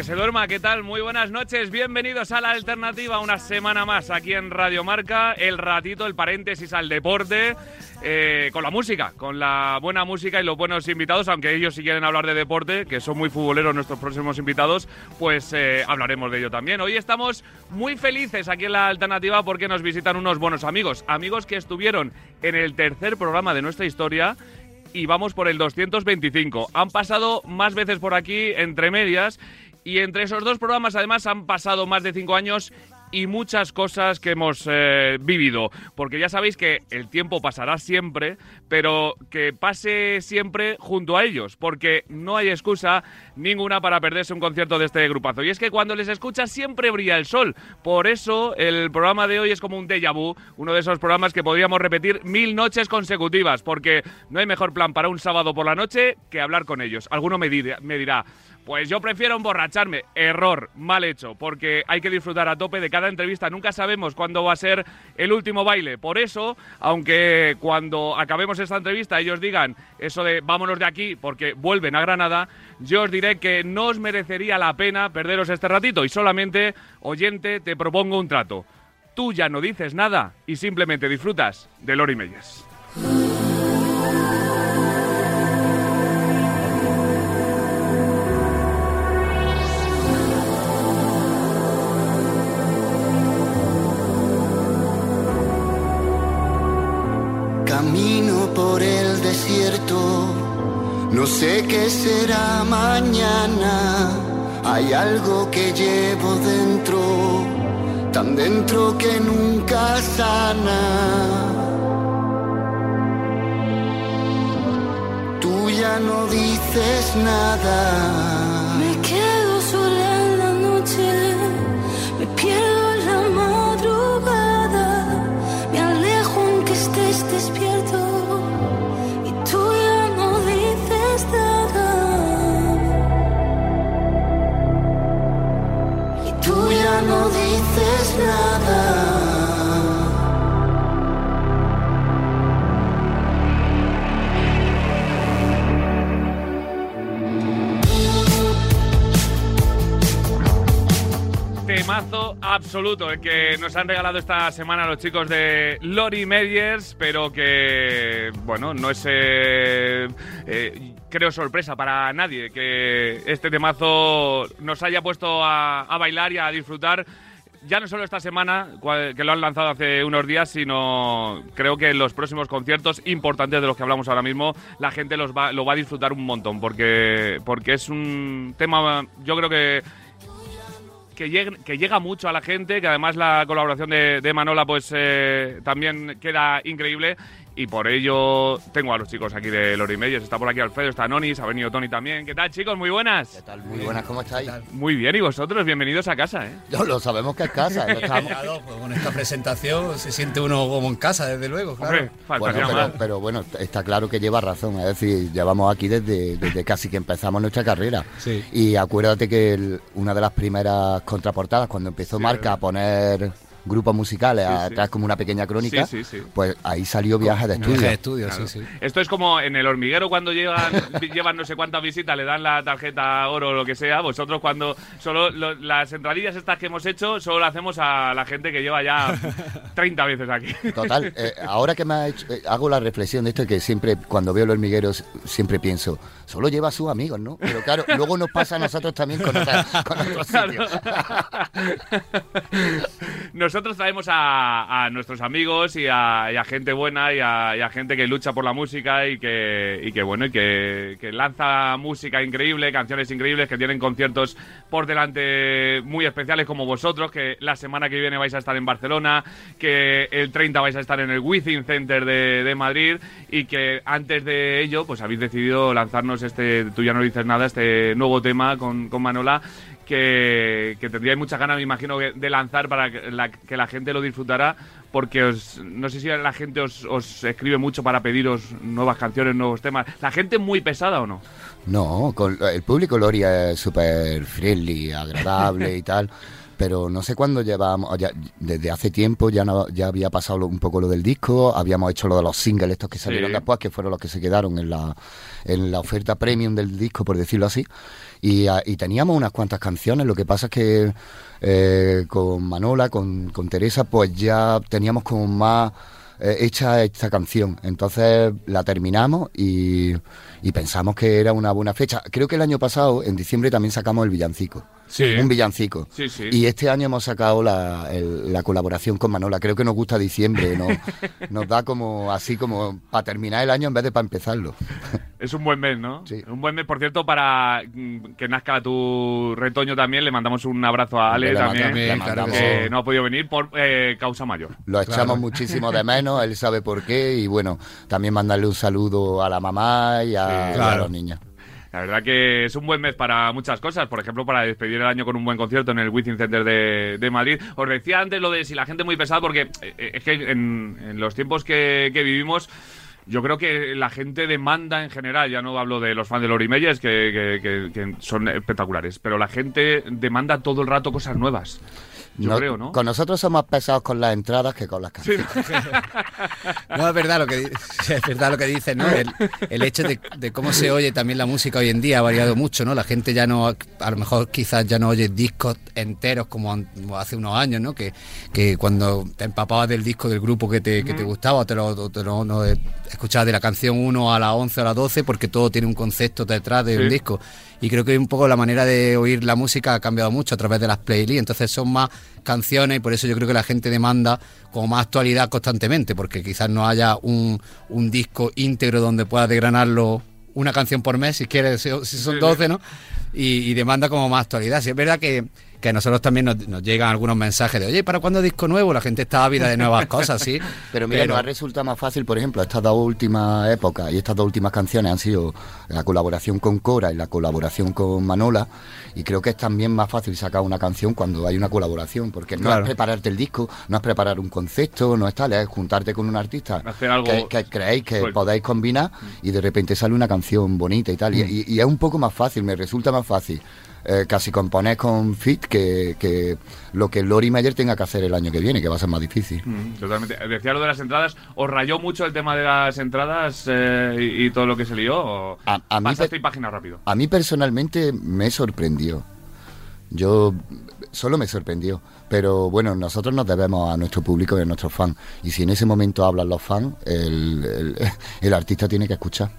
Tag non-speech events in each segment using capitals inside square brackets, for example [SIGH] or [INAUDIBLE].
Que se duerma, ¿qué tal? Muy buenas noches, bienvenidos a la alternativa, una semana más aquí en Radio Marca, el ratito, el paréntesis al deporte, eh, con la música, con la buena música y los buenos invitados, aunque ellos si quieren hablar de deporte, que son muy futboleros nuestros próximos invitados, pues eh, hablaremos de ello también. Hoy estamos muy felices aquí en la alternativa porque nos visitan unos buenos amigos, amigos que estuvieron en el tercer programa de nuestra historia y vamos por el 225. Han pasado más veces por aquí, entre medias, y entre esos dos programas además han pasado más de cinco años y muchas cosas que hemos eh, vivido. Porque ya sabéis que el tiempo pasará siempre, pero que pase siempre junto a ellos, porque no hay excusa ninguna para perderse un concierto de este grupazo. Y es que cuando les escuchas siempre brilla el sol. Por eso el programa de hoy es como un déjà vu, uno de esos programas que podríamos repetir mil noches consecutivas, porque no hay mejor plan para un sábado por la noche que hablar con ellos. Alguno me, dirá, me dirá pues yo prefiero emborracharme. Error, mal hecho, porque hay que disfrutar a tope de cada entrevista. Nunca sabemos cuándo va a ser el último baile. Por eso, aunque cuando acabemos esta entrevista ellos digan eso de vámonos de aquí porque vuelven a Granada, yo os diré que no os merecería la pena perderos este ratito y solamente, oyente, te propongo un trato. Tú ya no dices nada y simplemente disfrutas de Lori Meyers. Camino por el desierto, no sé qué será mañana. Hay algo que llevo dentro, tan dentro que nunca sana. Tú ya no dices nada. Me Temazo absoluto, el que nos han regalado esta semana los chicos de Lori Mediers, pero que, bueno, no es, eh, eh, creo, sorpresa para nadie que este temazo nos haya puesto a, a bailar y a disfrutar. Ya no solo esta semana, que lo han lanzado hace unos días, sino creo que en los próximos conciertos importantes de los que hablamos ahora mismo, la gente los va, lo va a disfrutar un montón, porque, porque es un tema, yo creo que que, que llega mucho a la gente, que además la colaboración de, de Manola pues eh, también queda increíble y por ello tengo a los chicos aquí de Lori Meyers. Está por aquí Alfredo, está Nonis, ha venido Tony también. ¿Qué tal chicos? Muy buenas. tal? Muy buenas, ¿cómo estáis? Muy bien, y vosotros, bienvenidos a casa, ¿eh? Yo lo sabemos que es casa. lo [LAUGHS] estamos- Claro, pues con esta presentación se siente uno como en casa, desde luego, claro. Hombre, Bueno, pero, pero bueno, está claro que lleva razón. Es decir, llevamos aquí desde, desde casi que empezamos nuestra carrera. Sí. Y acuérdate que el- una de las primeras contraportadas, cuando empezó Sí, Marca a poner grupos musicales Sí, a sí. traer como una pequeña crónica, Sí, sí, sí. pues ahí salió Viaje de Viaje Estudio. de estudio, Claro. sí, sí. Esto es como en el hormiguero cuando llegan, [LAUGHS] llevan no sé cuántas visitas, le dan la tarjeta oro o lo que sea. Vosotros cuando solo lo- las entradillas estas que hemos hecho, solo las hacemos a la gente que lleva ya [LAUGHS] 30 veces aquí. Total, eh, ahora que me ha hecho- eh, hago la reflexión de esto, que siempre cuando veo los hormigueros siempre pienso, solo lleva a sus amigos, ¿no? Pero claro, luego nos pasa a nosotros también con, otra- con otros sitios. [LAUGHS] Nosotros traemos a, nuestros amigos y a, gente buena y a, gente que lucha por la música y que, bueno, y que, que lanza música increíble, canciones increíbles, que tienen conciertos por delante muy especiales como vosotros, que la semana que viene vais a estar en Barcelona, que el 30 vais a estar en el Within Center de, de Madrid y que antes de ello pues habéis decidido lanzarnos este, tú ya no dices nada, este nuevo tema con, con Manola que, que tendríais muchas ganas, me imagino, de lanzar para que la, que la gente lo disfrutara, porque os, no sé si la gente os, os escribe mucho para pediros nuevas canciones, nuevos temas. ¿La gente es muy pesada o no? No, con, el público Loria es súper friendly, agradable y [LAUGHS] tal. pero no sé cuándo llevábamos, desde hace tiempo ya no, ya había pasado lo- un poco lo del disco, habíamos hecho lo de los singles estos que salieron Sí. después, que fueron los que se quedaron en la, en la oferta premium del disco, por decirlo así, y, ah, y teníamos unas cuantas canciones, lo que pasa es que eh, con Manola, con, con Teresa, pues ya teníamos como más eh, hecha esta canción. Entonces la terminamos y, y pensamos que era una buena fecha. Creo que el año pasado, en diciembre, también sacamos el villancico. Sí. Un villancico. Sí, sí. Y este año hemos sacado la, el- la colaboración con Manola. Creo que nos gusta diciembre. ¿no? [LAUGHS] Nos da como así como para terminar el año en vez de para empezarlo. [LAUGHS] Es un buen mes, ¿no? Sí. Un buen mes, por cierto, para mm, que nazca tu retoño también. Le mandamos un abrazo a Ale Le también, mandamos- le que mandamos- no ha podido venir por eh, causa mayor. Lo echamos muchísimo de [LAUGHS] menos, él sabe por qué. Y bueno, también mandarle un saludo a la mamá y a, Sí, y a claro. los niños. La verdad que es un buen mes para muchas cosas, por ejemplo, para despedir el año con un buen concierto en el Wizzing Center de, de Madrid. Os decía antes lo de si la gente muy pesada, porque eh, eh, es que en, en los tiempos que, que vivimos, yo creo que la gente demanda en general, ya no hablo de los fans de Lori Meyers, que, que- que- que son espectaculares, pero la gente demanda todo el rato cosas nuevas. Yo No- creo, ¿no? Con nosotros somos pesados con las entradas que con las Sí, canciones. [LAUGHS] No, es verdad lo que, [LAUGHS] es verdad lo que dices, ¿no? El, el hecho de, de cómo se oye también la música hoy en día ha variado mucho, ¿no? La gente ya no, a lo mejor quizás ya no oye discos enteros como, hace unos años, ¿no? Que, que cuando te empapabas del disco del grupo que te, que te gustaba, te lo, te lo- no, eh, escuchabas de la canción 1 a la 11 o a la 12, porque todo tiene un concepto detrás de Sí. un disco. Y creo que un poco la manera de oír la música ha cambiado mucho a través de las playlists. Entonces son más canciones y por eso yo creo que la gente demanda como más actualidad constantemente, porque quizás no haya un, un disco íntegro donde puedas desgranarlo una canción por mes, si quieres, si si son Sí, sí. 12, ¿no? Y, y demanda como más actualidad. Sí, es verdad que, que a nosotros también nos, nos llegan algunos mensajes de, oye, ¿para cuándo disco nuevo? La gente está ávida de nuevas cosas, sí. [LAUGHS] Pero mira, nos ha resultado más fácil, por ejemplo, estas dos últimas épocas y estas dos últimas canciones han sido la colaboración con Cora y la colaboración con Manola. Y creo que es también más fácil sacar una canción cuando hay una colaboración, porque no Claro. es prepararte el disco, no es preparar un concepto, no es tal, es juntarte con un artista Hacer algo que, que creéis que suelto. podáis combinar y de repente sale una canción bonita y tal. Y, y- y es un poco más fácil, me resulta más fácil. Eh, casi componer con Fit que, que lo que Lori Mayer tenga que hacer el año que viene, que va a ser más difícil. Mm, Totalmente. Decía lo de las entradas. ¿Os rayó mucho el tema de las entradas eh, y, y todo lo que se lió? ¿O A- a mí página rápido? A mí personalmente me sorprendió. Yo solo me sorprendió. Pero bueno, nosotros nos debemos a nuestro público y a nuestros fans. Y si en ese momento hablan los fans, el, el- [LAUGHS] el artista tiene que escuchar.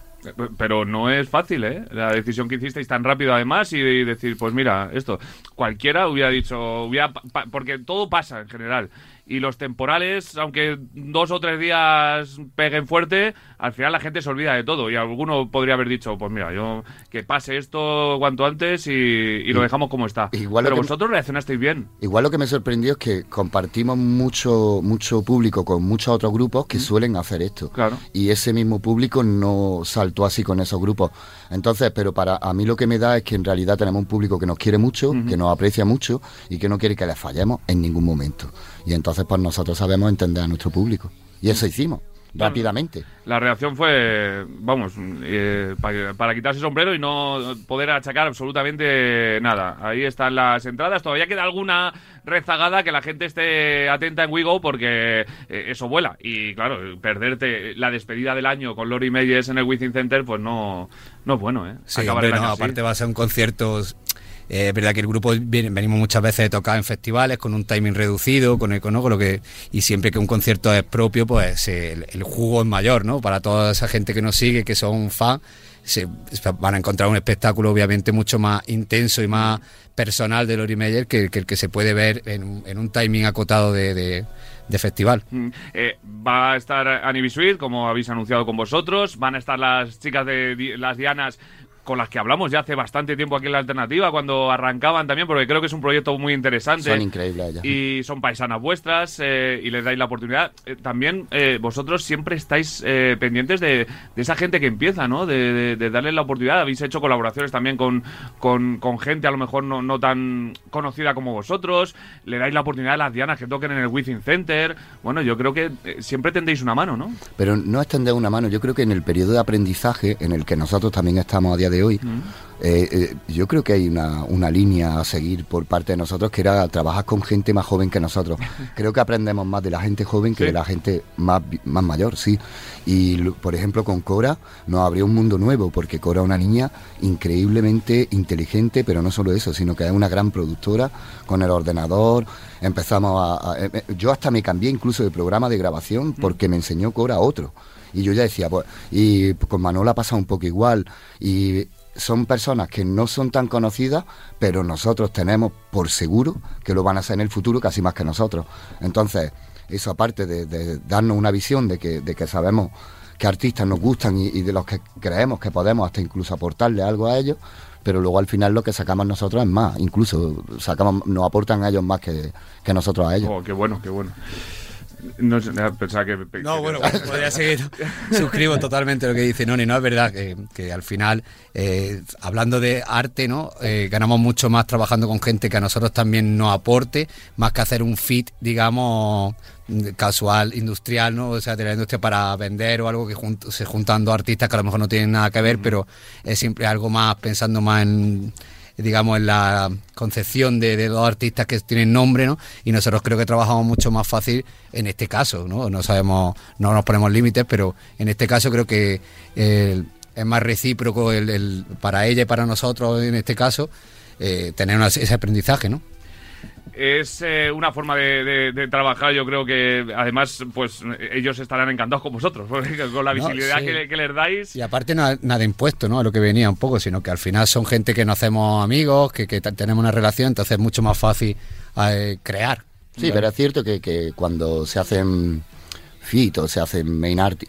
Pero no es fácil, ¿eh? La decisión que hicisteis tan rápido además y decir, pues mira, esto. Cualquiera hubiera dicho, hubiera porque todo pasa en general. Y los temporales, aunque dos o tres días peguen fuerte, al final la gente se olvida de todo. Y alguno podría haber dicho, pues mira, yo que pase esto cuanto antes y, y lo dejamos como está. Igual Pero vosotros reaccionasteis bien. Igual lo que me sorprendió es que compartimos mucho, mucho público con muchos otros grupos que suelen hacer esto. Claro. Y ese mismo público no saltó así con esos grupos. Entonces, pero para a mí lo que me da es que en realidad tenemos un público que nos quiere mucho, que nos aprecia mucho y que no quiere que les fallemos en ningún momento. Y entonces, pues nosotros sabemos entender a nuestro público. Y eso hicimos, rápidamente. La reacción fue, vamos, eh, pa- para, quitarse el sombrero y no poder achacar absolutamente nada. Ahí están las entradas. Todavía queda alguna rezagada que la gente esté atenta en WeGo porque eh, eso vuela. Y claro, perderte la despedida del año con Lori Meyers en el Wizzing Center, pues no, no es bueno, ¿eh? Sí, Acabar hombre, el no, año así. aparte va a ser un concierto. Eh, es verdad que el grupo venimos muchas veces de tocar en festivales con un timing reducido, con, el, con, lo que y siempre que un concierto es propio, pues el, el jugo es mayor, ¿no? Para toda esa gente que nos sigue, que son fans, se, van a encontrar un espectáculo obviamente mucho más intenso y más personal de Lori Meyer que, que el que se puede ver en, en un timing acotado de, de- festival. Mm, eh, va a estar Annie Bisuit, como habéis anunciado con vosotros. Van a estar las chicas de las Dianas con las que hablamos ya hace bastante tiempo aquí en la alternativa, cuando arrancaban también, porque creo que es un proyecto muy interesante. Son increíbles ellas. Y son paisanas vuestras eh, y les dais la oportunidad. Eh, también eh, vosotros siempre estáis pendientes de, de esa gente que empieza, ¿no? De, de, de darle la oportunidad. Habéis hecho colaboraciones también con, con, con gente a lo mejor no, no tan conocida como vosotros. Le dais la oportunidad a las dianas que toquen en el Within Center. Bueno, yo creo que siempre tendéis una mano, ¿no? Pero no extender una mano. Yo creo que en el periodo de aprendizaje en el que nosotros también estamos a día de hoy, eh, eh, yo creo que hay una, una línea a seguir por parte de nosotros que era trabajar con gente más joven que nosotros. [LAUGHS] Creo que aprendemos más de la gente joven que Sí. de la gente más, más mayor, sí. Y por ejemplo con Cora nos abrió un mundo nuevo porque Cora es una niña increíblemente inteligente, pero no solo eso, sino que es una gran productora con el ordenador. Empezamos a, a- eh, yo hasta me cambié incluso de programa de grabación porque me enseñó Cora otro. Y yo ya decía, pues, y con Manola pasa un poco igual. Y son personas que no son tan conocidas, pero nosotros tenemos por seguro que lo van a hacer en el futuro casi más que nosotros. Entonces, eso aparte de, darnos una visión de que, de que sabemos que artistas nos gustan y, y de los que creemos que podemos hasta incluso aportarle algo a ellos, pero luego al final lo que sacamos nosotros es más, incluso sacamos, nos aportan a ellos más que, que nosotros a ellos. Oh, qué bueno, qué bueno. No pensaba que... que- No, bueno, podría seguir. Suscribo totalmente lo que dice Noni, ¿no? Es verdad que, que al final, eh, hablando de arte, ¿no? Eh, ganamos mucho más trabajando con gente que a nosotros también nos aporte, más que hacer un fit, digamos, casual, industrial, ¿no? O sea, de la industria para vender o algo que jun- se juntan dos artistas que a lo mejor no tienen nada que ver, pero es siempre algo más pensando más en digamos, en la concepción de, de dos artistas que tienen nombre, ¿no? Y nosotros creo que trabajamos mucho más fácil en este caso, ¿no? No sabemos, no nos ponemos límites, pero en este caso creo que eh, es más recíproco el, para ella y para nosotros, en este caso, eh, tener ese aprendizaje, ¿no? Es eh, una forma de, de- de trabajar, yo creo que además, pues ellos estarán encantados con vosotros, [LAUGHS] con la No, visibilidad sí. que, que les dais. Y aparte na- nada impuesto, ¿no? A lo que venía un poco, sino que al final son gente que nos hacemos amigos, que, que tenemos una relación, entonces es mucho más fácil eh, crear. Sí, pero es cierto que, que cuando se hacen fit o se hacen main art,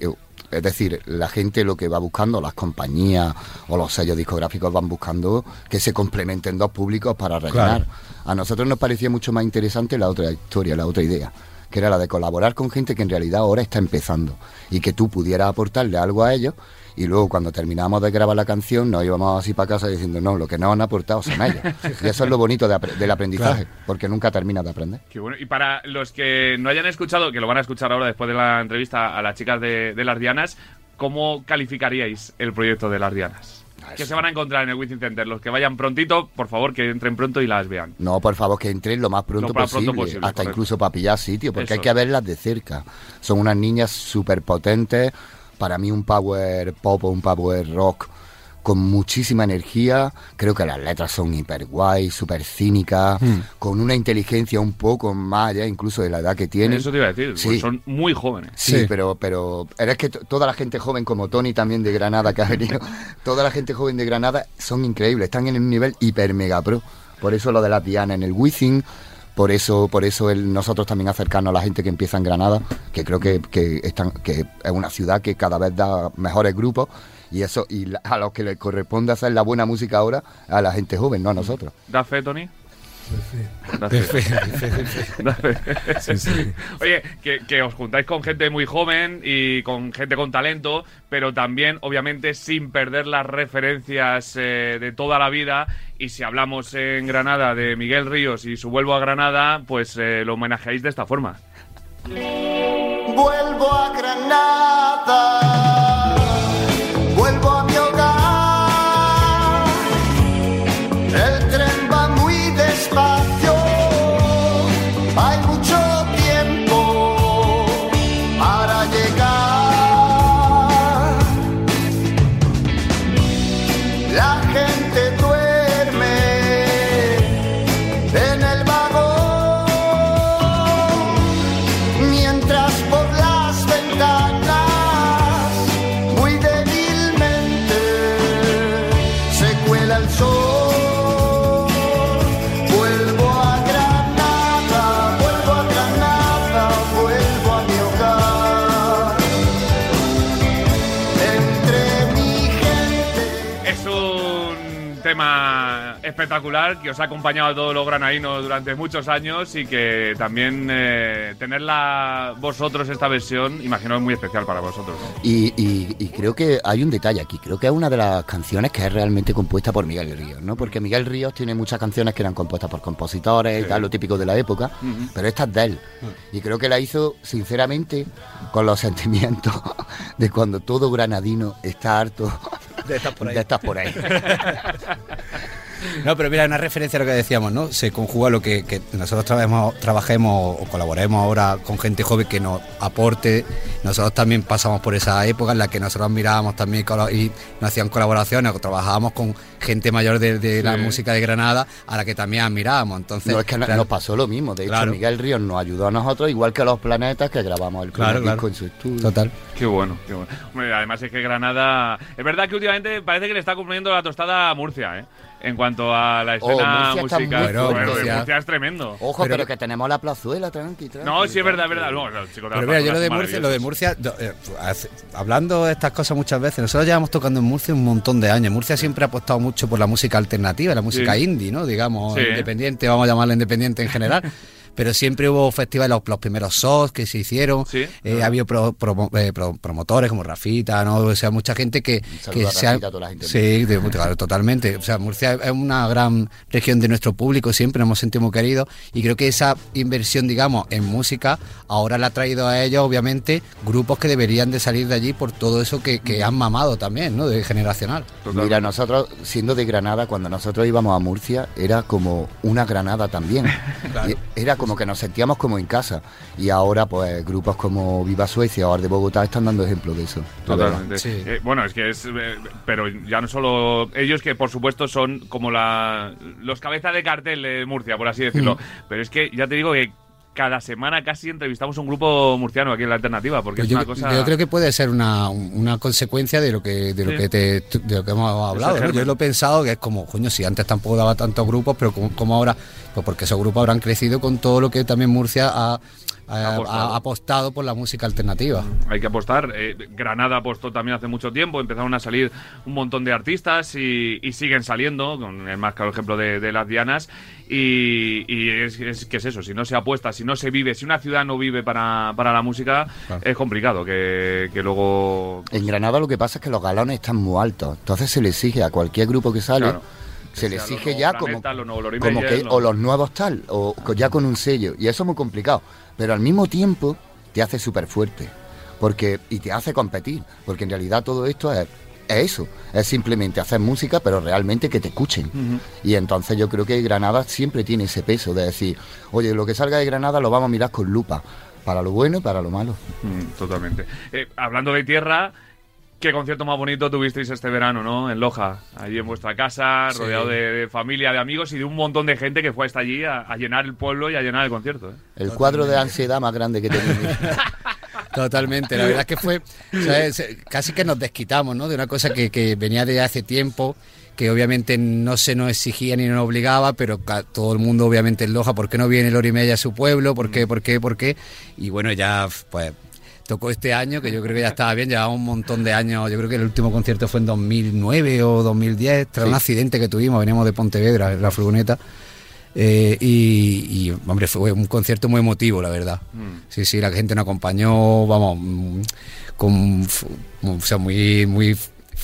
es decir, la gente lo que va buscando, las compañías o los sellos discográficos van buscando que se complementen dos públicos para rellenar. A nosotros nos parecía mucho más interesante la otra historia, la otra idea, que era la de colaborar con gente que en realidad ahora está empezando y que tú pudieras aportarle algo a ellos. Y luego cuando terminamos de grabar la canción nos íbamos así para casa diciendo, no, lo que nos han aportado son ellos. [LAUGHS] y eso es lo bonito de apre- del aprendizaje, porque nunca terminas de aprender. Qué bueno. Y para los que no hayan escuchado, que lo van a escuchar ahora después de la entrevista a las chicas de, de Las Dianas, ¿cómo calificaríais el proyecto de Las Dianas? ¿Qué se van a encontrar en el Within Center? Los que vayan prontito, por favor, que entren pronto y las vean. No, por favor, que entren lo más pronto, Lo más posible, pronto posible, hasta correcto. incluso para pillar sitio, porque Eso. hay que verlas de cerca. Son unas niñas súper potentes, para mí un power pop o un power rock con muchísima energía, creo que las letras son hiper guay, súper cínicas, con una inteligencia un poco más allá incluso de la edad que tienen. Eso te iba a decir, Sí. pues son muy jóvenes. Sí, Sí. pero pero es que toda la gente joven como Tony también de Granada que ha venido, [LAUGHS] toda la gente joven de Granada son increíbles, están en un nivel hiper mega pro. Por eso lo de la Diana en el Wizzing, por eso por eso el, nosotros también acercarnos a la gente que empieza en Granada, que creo que, que están que es una ciudad que cada vez da mejores grupos y eso y a los que les corresponde hacer la buena música ahora a la gente joven, no a nosotros. ¿Da fe, Tony? Fe. Oye, que, que os juntáis con gente muy joven y con gente con talento, pero también, obviamente, sin perder las referencias eh, de toda la vida. Y si hablamos en Granada de Miguel Ríos y su vuelvo a Granada, pues eh, lo homenajeáis de esta forma. Vuelvo a Granada, espectacular que os ha acompañado a todos los granadinos durante muchos años y que también eh, tenerla vosotros esta versión, imagino es muy especial para vosotros. ¿no? Y, y- y creo que hay un detalle aquí. Creo que es una de las canciones que es realmente compuesta por Miguel Ríos, ¿no? Porque Miguel Ríos tiene muchas canciones que eran compuestas por compositores y tal, lo típico de la época, pero esta es de él. Y creo que la hizo, sinceramente, con los sentimientos [LAUGHS] de cuando todo granadino está harto De estas por ahí. De estas por ahí. [LAUGHS] [LAUGHS] No, pero mira, una referencia a lo que decíamos, ¿no? Se conjuga lo que, que nosotros trabajemos, trabajemos o colaboremos ahora con gente joven que nos aporte. Nosotros también pasamos por esa época en la que nosotros mirábamos también y nos hacían colaboraciones, o trabajábamos con gente mayor de, de la música de Granada a la que también admirábamos. Entonces, No, es que claro, nos pasó lo mismo. De hecho, Claro. Miguel Ríos nos ayudó a nosotros, igual que a los planetas que grabamos el Claro, disco en su estudio. Total. Qué bueno, qué bueno. Hombre, además es que Granada... Es verdad que últimamente parece que le está cumpliendo la tostada a Murcia, ¿eh? En cuanto a la Oh, escena está musical. muy Bueno, Murcia- Murcia es tremendo. Ojo, Pero- pero, que tenemos la plazuela, tranqui, tranqui. No, sí, es verdad, es verdad. No, de Pero mira, yo lo de Murcia, lo de Murcia, eh, hablando de estas cosas muchas veces, nosotros llevamos tocando en Murcia un montón de años. Murcia siempre ha apostado mucho por la música alternativa, la música Sí. indie, ¿no? Digamos, Sí. independiente, vamos a llamarla independiente en general. [LAUGHS] Pero siempre hubo festivales, los, los primeros shows que se hicieron. Sí. Eh, ha habido pro- promo- eh, pro- promotores como Rafita, ¿no? O sea, mucha gente que, que a se ha- Rafita, a toda la gente. Sí, de- claro, totalmente. O sea, Murcia es una gran región de nuestro público, siempre nos hemos sentido muy queridos y creo que esa inversión, digamos, en música ahora la ha traído a ellos, obviamente, grupos que deberían de salir de allí por todo eso que, que han mamado también, ¿no? De generacional. Totalmente. Mira, nosotros, siendo de Granada, cuando nosotros íbamos a Murcia, era como una Granada también. [LAUGHS] Claro. Era como que nos sentíamos como en casa. Y ahora, pues, grupos como Viva Suecia o Ar de Bogotá están dando ejemplo de eso. Totalmente. Sí. Eh, bueno, es que es. eh, pero ya no solo ellos, que por supuesto son como la, los cabezas de cartel de Murcia, por así decirlo. Pero es que ya te digo que cada semana casi entrevistamos un grupo murciano aquí en la alternativa, porque Pues es yo, una cosa. yo creo que puede ser una, una consecuencia de lo que de lo Sí. que te, de lo que hemos hablado. Yo lo he pensado que es como, coño, si antes tampoco daba tantos grupos, pero como, como ahora, pues porque esos grupos habrán crecido con todo lo que también Murcia ha, ha- Apostado. ha apostado por la música alternativa. Hay que apostar. Eh, Granada apostó también hace mucho tiempo. Empezaron a salir un montón de artistas y, y siguen saliendo, con el más claro ejemplo de, de las Dianas. Y, y es, es que es eso, si no se apuesta, si no se vive, si una ciudad no vive para, para la música, Claro. es complicado que, que luego... En Granada lo que pasa es que los galones están muy altos. Entonces se le exige a cualquier grupo que sale, Claro. Se le exige ya como, los como que, o los nuevos tal, o ya con un sello. Y eso es muy complicado. Pero al mismo tiempo te hace súper fuerte. Porque, y te hace competir. Porque en realidad todo esto es, es eso. Es simplemente hacer música, pero realmente que te escuchen. Y entonces yo creo que Granada siempre tiene ese peso de decir, oye, lo que salga de Granada lo vamos a mirar con lupa. Para lo bueno y para lo malo. Mm, totalmente. Eh, hablando de tierra, ¿qué concierto más bonito tuvisteis este verano, no? En Loja, allí en vuestra casa, Sí. rodeado de, de familia, de amigos y de un montón de gente que fue hasta allí a, a llenar el pueblo y a llenar el concierto. ¿eh? El cuadro de ansiedad más grande que tenemos. [LAUGHS] Totalmente, la verdad es que fue, ¿sabes? casi que nos desquitamos, ¿no? De una cosa que, que venía de hace tiempo, que obviamente no se nos exigía ni nos obligaba, pero todo el mundo obviamente en Loja, ¿por qué no viene Lori Media a su pueblo? ¿Por qué, por qué, por qué? Y bueno, ya pues tocó este año, que yo creo que ya estaba bien, llevaba un montón de años, yo creo que el último concierto fue en 2009 o 2010, tras un accidente que tuvimos, veníamos de Pontevedra, la furgoneta. Eh, y, y, hombre, fue un concierto muy emotivo, la verdad. Sí, sí, la gente nos acompañó, vamos, mm, con, o sea, muy, muy,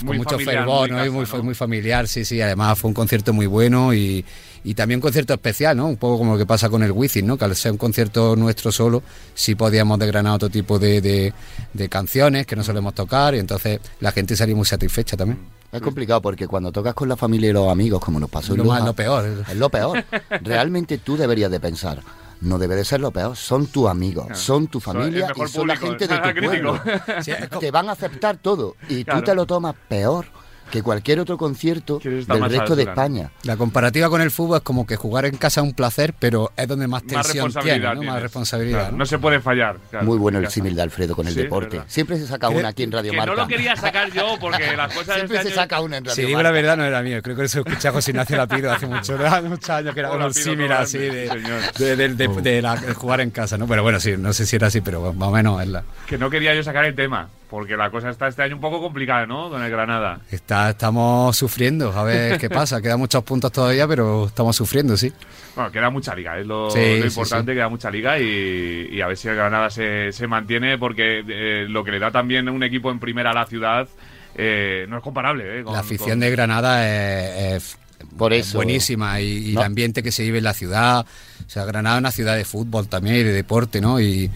con mucho familiar, fervor, muy ¿no? Y casa, muy, ¿no? muy familiar, sí, sí. Además fue un concierto muy bueno y, y también un concierto especial, ¿no? Un poco como lo que pasa con el Wizzing, ¿no? Que al ser un concierto nuestro solo, sí podíamos desgranar otro tipo de, de, de canciones que no solemos tocar y entonces la gente salió muy satisfecha también. Es complicado porque cuando tocas con la familia y los amigos, como nos pasó en Lo más, lo peor. es lo peor. [LAUGHS] Realmente tú deberías de pensar, no debe de ser lo peor, son tus amigos, Claro. son tu Son familia mejor y son la gente de tu crítico. pueblo. [LAUGHS] Sí, es como- Te van a aceptar todo y Claro. tú te lo tomas peor que cualquier otro concierto del más resto de. España. La comparativa con el fútbol es como que jugar en casa es un placer, pero es donde más Más tensión responsabilidad. tiene, ¿no? Más responsabilidad. Claro, ¿no? no se puede fallar. claro. Muy bueno el símil de Alfredo con el Sí, deporte. verdad. Siempre se saca una aquí en Radio Que Marca. no lo quería sacar yo porque las [LAUGHS] cosas de Siempre este se año- saca una en Radio Si digo Marca. la verdad, no era mío. Creo que eso escuché a José Ignacio Lapido hace mucho- muchos años, que era un símil así de, señor. de, de- de- de la- de jugar en casa, ¿no? Pero bueno, sí, no sé si era así, pero más o menos es la. Que no quería yo sacar el tema porque la cosa está este año un poco complicada, ¿no? Con el Granada. Está, estamos sufriendo, a ver [LAUGHS] qué pasa. Quedan muchos puntos todavía, pero estamos sufriendo, sí. Bueno, queda mucha liga, es lo, Sí, lo sí, importante, queda mucha liga y, y a ver si el Granada se, se mantiene porque eh, lo que le da también un equipo en primera a la ciudad eh, no es comparable. ¿eh? Con- la afición con- de Granada es, es- Por es eso. buenísima y, y No. el ambiente que se vive en la ciudad. O sea, Granada es una ciudad de fútbol también y de deporte, ¿no? Y,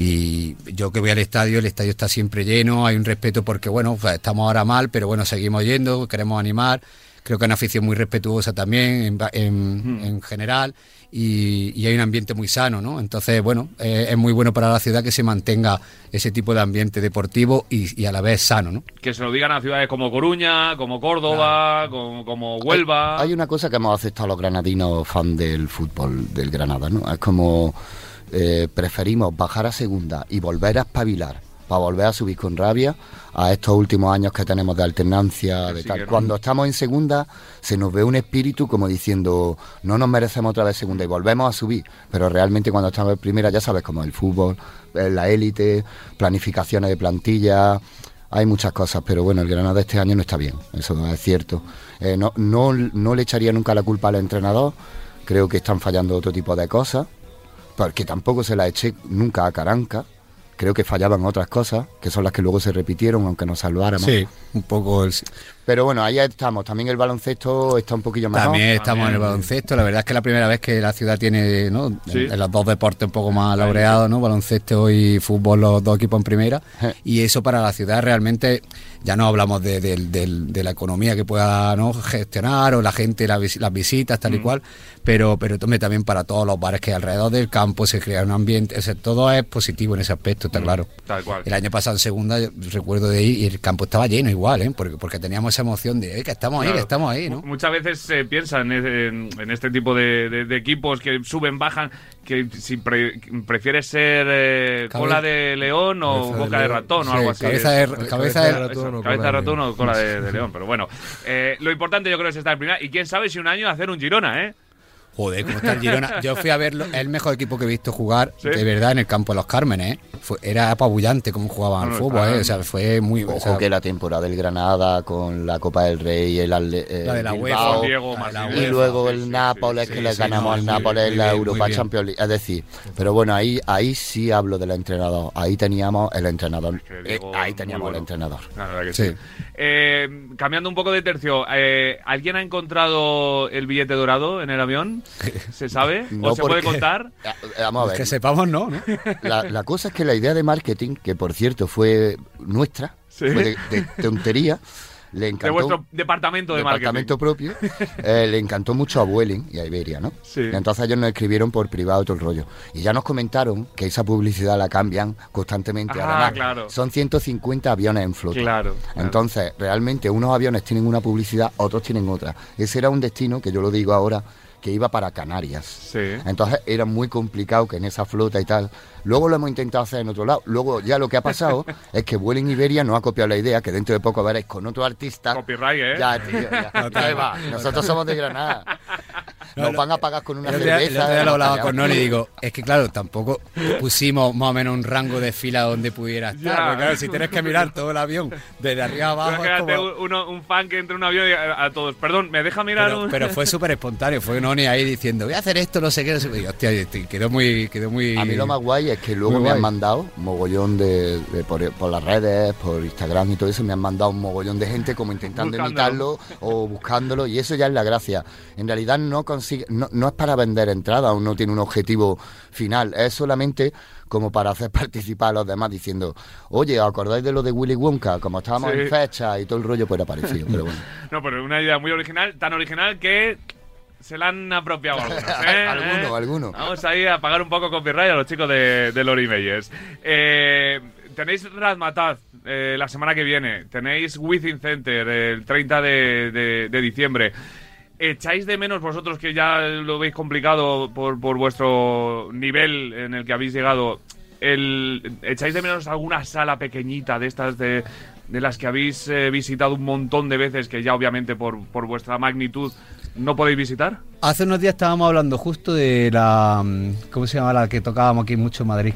Y yo que voy al estadio, el estadio está siempre lleno, hay un respeto porque, bueno, pues, estamos ahora mal, pero bueno, seguimos yendo, queremos animar. Creo que hay una afición muy respetuosa también en, en- en general y, y hay un ambiente muy sano, ¿no? Entonces, bueno, eh, es muy bueno para la ciudad que se mantenga ese tipo de ambiente deportivo y, y a la vez sano, ¿no? Que se lo digan a ciudades como Coruña, como Córdoba, como, como Huelva. Hay una cosa que hemos aceptado los granadinos fan del fútbol del Granada, ¿no? Es como eh, preferimos bajar a segunda y volver a espabilar para volver a subir con rabia a estos últimos años que tenemos de alternancia, de tal. Cuando estamos en segunda se nos ve un espíritu como diciendo no nos merecemos otra vez segunda y volvemos a subir, pero realmente cuando estamos en primera ya sabes como el fútbol, eh, la élite, planificaciones de plantilla, hay muchas cosas, pero bueno, el Granada este año no está bien, eso es cierto. Eh, no, no, no le echaría nunca la culpa al entrenador, creo que están fallando otro tipo de cosas, porque tampoco se la eché nunca a Caranca, creo que fallaban otras cosas, que son las que luego se repitieron, aunque nos salváramos. Sí, un poco el, Pero bueno, ahí estamos, también el baloncesto está un poquillo mejor. También estamos en el baloncesto. La verdad es que es la primera vez que la ciudad tiene, ¿no? En- Sí. En, los dos deportes un poco más laureados, ¿no? Baloncesto y fútbol, los dos equipos en primera. Eh. Y eso para la ciudad realmente, ya no hablamos de, la economía que pueda ¿no? gestionar o la gente, la las visitas, Mm. tal y cual, pero, pero también para todos los bares que hay alrededor del campo se crea un ambiente, o sea, todo es positivo en ese aspecto, está claro. Mm. Tal cual. El año pasado en segunda yo recuerdo de ir y el campo estaba lleno igual, ¿eh? porque, porque teníamos esa emoción de "Eh, que estamos ahí, Claro. que estamos ahí, ¿no? Mu- Muchas veces se piensa en, en- en este tipo de, de- de equipos que suben, bajan, que si pre- prefieres ser eh, cola de león o Cabeza boca de león. ratón o algo así. cabeza de, Cabeza cabeza de de- ratón. eso, o cabeza cola de de ratón león. o cola de, de [LAUGHS] león, pero bueno. Eh, lo importante yo creo es estar en primera y quién sabe si un año hacer un Girona, ¿eh? Joder, cómo está el Girona. Yo fui a verlo, es el mejor equipo que he visto jugar, ¿Sí? de verdad, en el campo de los Cármenes. ¿eh? Fue- era apabullante cómo jugaban al No, fútbol, ¿eh? o sea, fue muy... o Ojo sea, que la temporada del Granada con la Copa del Rey, el, Atle- eh, La de la Bilbao, UEFA, Diego la y luego el sí, Nápoles sí, que sí, le sí, ganamos no, al Nápoles en la bien, Europa. Champions League. Es decir, pero bueno, ahí ahí sí hablo del entrenador. Ahí teníamos el entrenador. que Eh, ahí teníamos bueno. el entrenador. La verdad que Sí. Eh, cambiando un poco de tercio, eh, ¿alguien ha encontrado el billete dorado en el avión? [LAUGHS] ¿Se sabe? No, ¿O se puede contar? Eh, [LAUGHS] Vamos a que sepamos, no, ¿no? La, la cosa es que la idea de marketing, que por cierto fue nuestra, Sí. fue de, de tontería, [LAUGHS] le encantó. De vuestro departamento de departamento marketing. propio, [LAUGHS] eh, le encantó mucho a Vueling y a Iberia, ¿no? Sí. Entonces ellos nos escribieron por privado todo el rollo. Y ya nos comentaron que esa publicidad la cambian constantemente. Ah, Además, claro. son 150 aviones en flota. Claro, claro. Entonces, realmente unos aviones tienen una publicidad, otros tienen otra. Ese era un destino, que yo lo digo ahora, que iba para Canarias. Sí. Entonces era muy complicado que en esa flota y tal. Luego lo hemos intentado hacer en otro lado. Luego ya lo que ha pasado [LAUGHS] es que Vueling Iberia no ha copiado la idea, que dentro de poco veréis con otro artista. Copyright, ¿eh? Ya, tío, ya. [LAUGHS] Va. Nosotros somos de Granada. Nos van a pagar con una El otro día, el cerveza. otro día lo hablaba con Noli y digo, es que claro, tampoco pusimos más o menos un rango de fila donde pudiera estar. Ya. porque, claro, si tienes que mirar todo el avión desde arriba abajo. es imagínate como- uno- un fan que entre en un avión y a, a todos, perdón, ¿me deja mirar Pero, un...? pero fue [LAUGHS] súper espontáneo, fue Noni ahí diciendo, voy a hacer esto, no sé qué, no sé qué. Y, hostia, quedó muy, quedó muy... A mí lo más guay es que luego me han mandado un mogollón de, de- por, por las redes, por Instagram y todo eso, me han mandado un mogollón de gente como intentando Buscándolo. imitarlo o buscándolo y eso ya es la gracia. En realidad no no, no es para vender entradas, o no tiene un objetivo final, es solamente como para hacer [LAUGHS] participar a los demás diciendo, oye, ¿os acordáis de lo de Willy Wonka? Como estábamos Sí. en fecha y todo el rollo, pues era parecido, pero bueno. [LAUGHS] No, pero una idea muy original, tan original que se la han apropiado algunos, [LAUGHS] ¿eh? Alguno, ¿Eh? alguno. Vamos ahí a pagar un poco copyright a los chicos de, de Lori Meyers. Eh, tenéis Razmataz eh, la semana que viene, tenéis Within Center el 30 de, de- de diciembre. ¿Echáis de menos vosotros que ya lo veis complicado por, por vuestro nivel en el que habéis llegado? El, ¿Echáis de menos alguna sala pequeñita de estas de, de las que habéis eh, visitado un montón de veces que ya obviamente por, por vuestra magnitud no podéis visitar? Hace unos días estábamos hablando justo de la... mm, ¿Cómo se llama la que tocábamos aquí mucho en Madrid?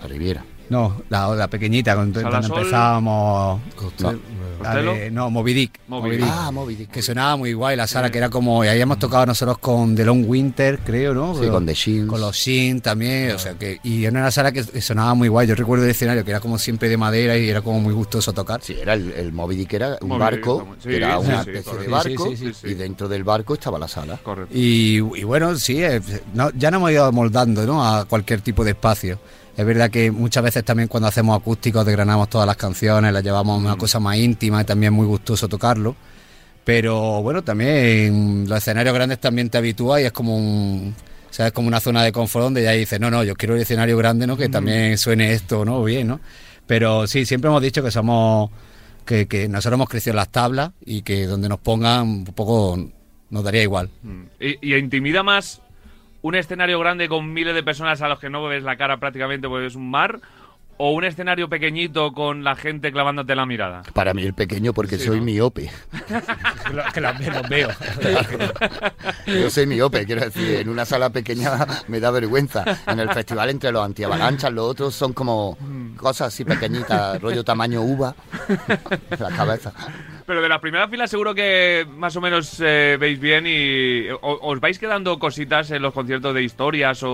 La Riviera. No, la, la pequeñita, cuando, Sala cuando Sol. empezábamos. Costa- La de- no, Moby Dick. Moby Moby Dick. Dick. Ah, Moby Dick. Que sonaba muy guay la sala, que era como. Y ahí hemos tocado nosotros con The Long Winter, creo, ¿no? Sí, con The Shins. Con los Shin también. O sea que. Y era una sala que sonaba muy guay. Yo recuerdo el escenario que era como siempre de madera y era como muy gustoso tocar. Sí, era el, el Moby Dick era un Moby barco, sí, que era sí, una sí, especie de barco, Sí, sí, sí, sí. y dentro del barco estaba la sala. Correcto. Y, y bueno, sí, eh, no- ya nos hemos ido moldando ¿no? a cualquier tipo de espacio. Es verdad que muchas veces también cuando hacemos acústicos desgranamos todas las canciones, las llevamos a una cosa más íntima y también muy gustoso tocarlo. Pero bueno, también los escenarios grandes también te habitúas y es como un, o sea, es como una zona de confort donde ya dices, no, no, yo quiero el escenario grande, ¿no? Que también suene esto, ¿no? Bien, ¿no? Pero sí, siempre hemos dicho que somos, que, que nosotros hemos crecido en las tablas y que donde nos pongan un poco nos daría igual. Mm. ¿Y, y intimida más un escenario grande con miles de personas a los que no ves la cara prácticamente porque es un mar? ¿O un escenario pequeñito con la gente clavándote la mirada? Para mí el pequeño porque Sí, soy ¿no? miope. [LAUGHS] que los, veo. [LAUGHS] Yo soy miope, quiero decir, en una sala pequeña me da vergüenza. En el festival entre los antiavalanchas, los otros son como cosas así pequeñitas, rollo tamaño uva, [LAUGHS] la cabeza. Pero de las primeras filas seguro que más o menos eh, veis bien y o- os vais quedando cositas en los conciertos de historias o,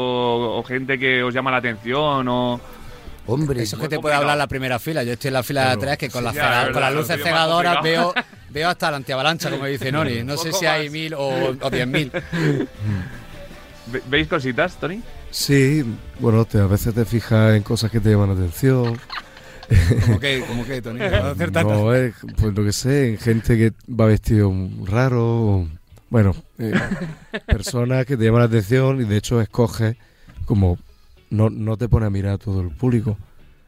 o gente que os llama la atención o... Hombre, Eso es que te puede hablar la primera fila. Yo estoy en la fila de atrás que con, las, ya, con luces cegadoras veo, veo hasta la antiavalancha, como dice [LAUGHS] Nori. No sé si hay mil o, o diez mil. [LAUGHS] Ve- ¿Veis cositas, Tony? Sí, bueno, te, a veces te fijas en cosas que te llaman la atención. ¿Cómo que, cómo que, Tony? [LAUGHS] ¿No hacer tantas? No, es, pues lo que sé, en gente que va vestido raro. o- Bueno, eh, [LAUGHS] personas que te llaman la atención y de hecho escoges como no, no te pone a mirar a todo el público.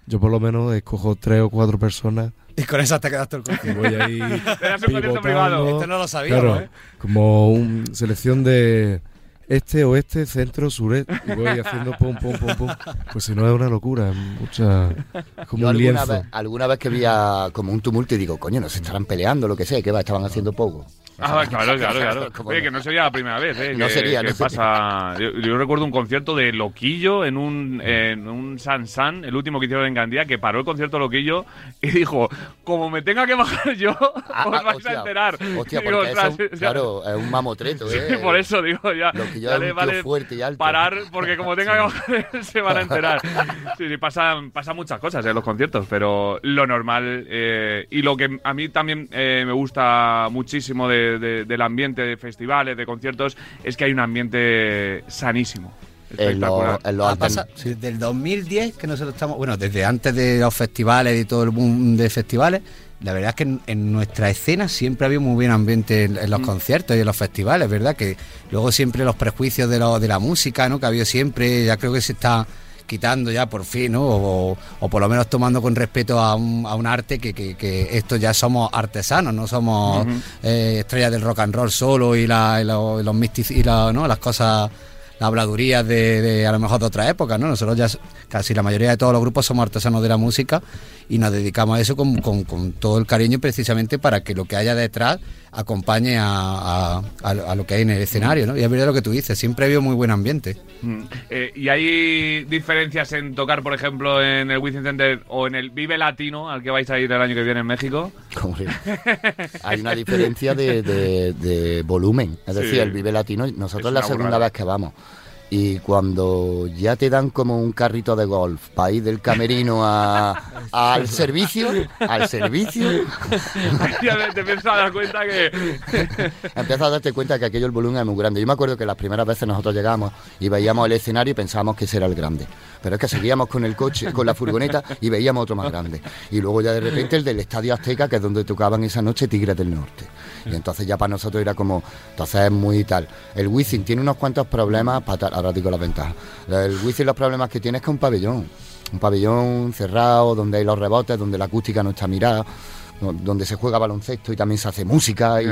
Yo por lo menos escojo tres o cuatro personas Y con esa te quedaste el y concierto. voy ahí Te das un concierto privado. pivotando. Esto no lo Claro, ¿eh? como una selección de este, oeste, centro, sureste. Y voy haciendo pum, pum, pum, pum. Pues si no es una locura, es mucha. es como yo un alguna lienzo. vez, alguna vez que veía como un tumulto y digo, coño, no se estarán peleando, lo que sea, que va, estaban haciendo poco. Ah, claro, claro, claro. Que no sería la primera vez, ¿eh? No que- sería, que no sería. pasa... Yo, yo recuerdo un concierto de Loquillo en un, en un San San, el último que hicieron en Gandía, que paró el concierto Loquillo y dijo, como me tenga que bajar [LAUGHS] yo, Ah, os ah, vais hostia, a enterar. Hostia, Digo, porque claro, es un mamotreto, Sí, ¿eh? por eso digo, ya, ya le vale fuerte y alto. parar, porque como tenga que bajar, [LAUGHS] se van a enterar. Sí, sí, pasan, pasan muchas cosas en los conciertos, pero lo normal eh, y lo que a mí también eh, me gusta muchísimo de- de- del ambiente de festivales, de conciertos, es que hay un ambiente sanísimo. En Espectacular. en los Ha altern- pasado- desde el 2010 que nosotros estamos, bueno, desde antes de los festivales y todo el boom de festivales, la verdad es que en, en nuestra escena siempre había muy buen ambiente en, en los conciertos y en los festivales, ¿verdad? Que luego siempre los prejuicios de, lo- de la música, ¿no? Que había siempre, ya creo que se está quitando ya por fin, ¿no? O, o por lo menos tomando con respeto a un, a un arte que, que, que esto ya somos artesanos, no somos eh, estrellas del rock and roll solo y, la, y los, los y la- ¿no? las cosas las habladurías de, de, a lo mejor de otra época, ¿no? Nosotros ya casi la mayoría de todos los grupos somos artesanos de la música y nos dedicamos a eso con, con- con todo el cariño precisamente para que lo que haya detrás acompañe a, a- a lo- a lo que hay en el escenario, ¿no? Y es verdad lo que tú dices, siempre ha habido muy buen ambiente. Mm. Eh, ¿Y hay diferencias en tocar, por ejemplo, en el Wizzing Center o en el Vive Latino, al que vais a ir el año que viene en México? Hombre, [LAUGHS] hay una diferencia de, de- de volumen. Es Sí. decir, el Vive Latino, nosotros Es la segunda burrada. vez que vamos. Y cuando ya te dan como un carrito de golf para ir del camerino a- al servicio, al servicio, [LAUGHS] ya te empiezas a dar cuenta que... [LAUGHS] empiezas a darte cuenta que aquello el volumen es muy grande. Yo me acuerdo que las primeras veces nosotros llegamos y veíamos el escenario y pensábamos que ese era el grande. Pero es que seguíamos con el coche, con la furgoneta y veíamos otro más grande. Y luego ya de repente el del Estadio Azteca, que es donde tocaban esa noche Tigres del Norte. Y entonces ya para nosotros era como, entonces es muy tal. El Wizzing tiene unos cuantos problemas, para ahora digo las ventajas. El Wizzing los problemas que tiene es que es un pabellón. Un pabellón cerrado, donde hay los rebotes, donde la acústica no está mirada donde se juega baloncesto y también se hace música y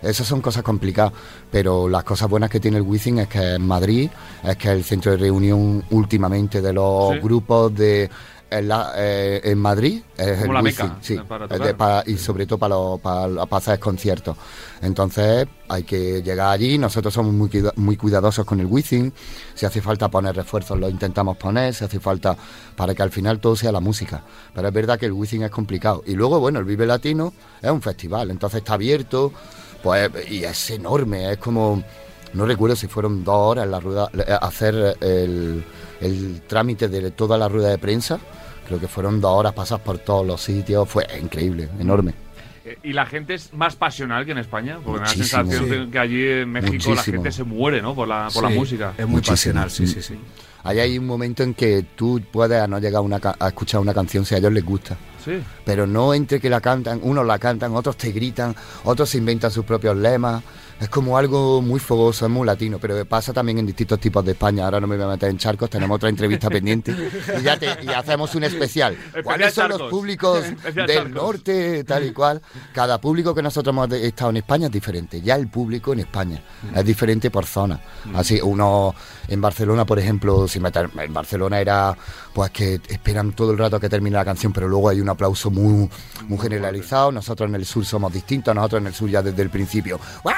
esas son cosas complicadas pero las cosas buenas que tiene el Wizzing es que es Madrid es que es el centro de reunión últimamente de los Sí. grupos de En, la- eh, en Madrid es Como el la meca, sí, para es tocar. de- para- y sobre todo para, los- para, para hacer conciertos. Entonces hay que llegar allí, nosotros somos muy, cuida- muy cuidadosos con el Wizzing, si hace falta poner refuerzos lo intentamos poner, si hace falta para que al final todo sea la música. Pero es verdad que el Wizzing es complicado. Y luego, bueno, el Vive Latino es un festival, entonces está abierto, pues y es enorme, es como no recuerdo si fueron dos horas la rueda, eh, hacer el, el trámite de toda la rueda de prensa. Creo que fueron dos horas pasas por todos los sitios. Fue increíble, enorme. Eh, Y la gente es más pasional que en España, porque me da la Muchísimo. sensación Sí. de que allí en México la Muchísimo. gente se muere, ¿no? Por la, por la Sí, música. Es muy Muchísimo. pasional, sí, sí, sí. Ahí hay un momento en que tú puedes no llegar a, una a escuchar una canción si a ellos les gusta. Sí. Pero no entre que la cantan, unos la cantan, otros te gritan, otros se inventan sus propios lemas. Es como algo muy fogoso, es muy latino, pero pasa también en distintos tipos de España. Ahora no me voy a meter en charcos, tenemos otra entrevista pendiente y ya te, y hacemos un especial. ¿Cuáles son los públicos [LAUGHS] Especial del charcos. norte, tal y cual? Cada público que nosotros hemos estado en España es diferente. Ya el público en España es diferente por zona. Así, uno en Barcelona, por ejemplo, si en Barcelona era pues que esperan todo el rato a que termine la canción, pero luego hay un aplauso muy, muy generalizado. Nosotros en el sur somos distintos, nosotros en el sur ya desde el principio, ¡guau!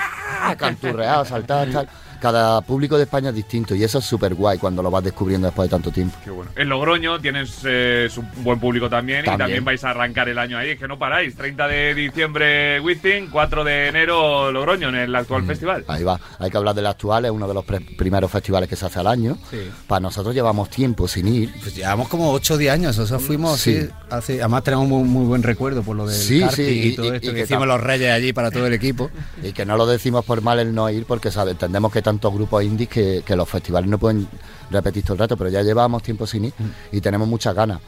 canturreado, saltar, tal. Cada público de España es distinto y eso es súper guay cuando lo vas descubriendo después de tanto tiempo. Qué bueno. En Logroño tienes eh, su buen público también, y También. también vais a arrancar el año ahí, es que no paráis. 30 de diciembre Wizzing, 4 de enero Logroño en el actual Mm. festival. Ahí va. Hay que hablar del actual, es uno de los pre- primeros festivales que se hace al año. Sí. Para nosotros llevamos tiempo sin ir. Pues llevamos como 8 o 10 años, o sea, fuimos Sí. sí, hace, además tenemos muy, muy buen recuerdo por lo del Sí, karting sí, y, todo y- esto y que que hicimos los reyes allí para todo el equipo. [LAUGHS] Y que no lo decimos por mal el no ir, porque ¿sabe? entendemos que tantos grupos indies que, que los festivales no pueden repetir todo el rato, pero ya llevamos tiempo sin ir y tenemos muchas ganas.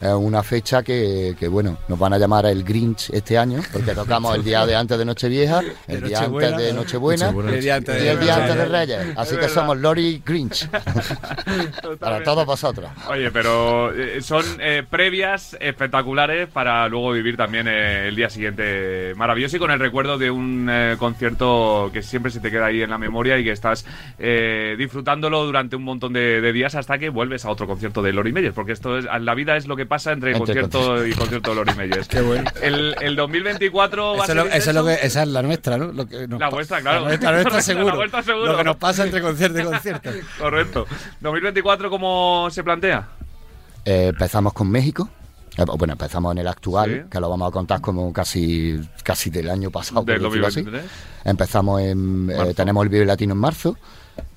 Es una fecha que, que, bueno, nos van a llamar el Grinch este año, porque tocamos el día de antes de Nochevieja, el De día Nochebuena, antes de ¿no? Nochebuena Nochebuena. El día antes y de- el día antes de Reyes. Así que somos Lori Grinch. [LAUGHS] Para todos vosotros. Oye, pero eh, son eh, previas espectaculares para luego vivir también eh, el día siguiente maravilloso y con el recuerdo de un eh, concierto que siempre se te queda ahí en la memoria y que estás eh, disfrutándolo durante un montón de, de días hasta que vuelves a otro concierto de Lori Meyers, porque esto es, la vida es lo que pasa entre, Entre concierto y concierto de Lori Meyers. [LAUGHS] Qué bueno. El, el 2024 va a Eso, ser es lo, eso es lo que, esa es la nuestra, ¿no? Lo que nos La vuestra, claro. La nuestra, la nuestra [LAUGHS] seguro. La vuestra seguro. Lo que nos pasa entre concierto y concierto. [LAUGHS] Correcto. 2024 cómo se plantea? Eh, empezamos con México. Eh, bueno, empezamos en el actual, Sí. que lo vamos a contar como casi casi del año pasado. Del decirlo así. 2023. Empezamos en. eh, tenemos el Vive Latino en marzo.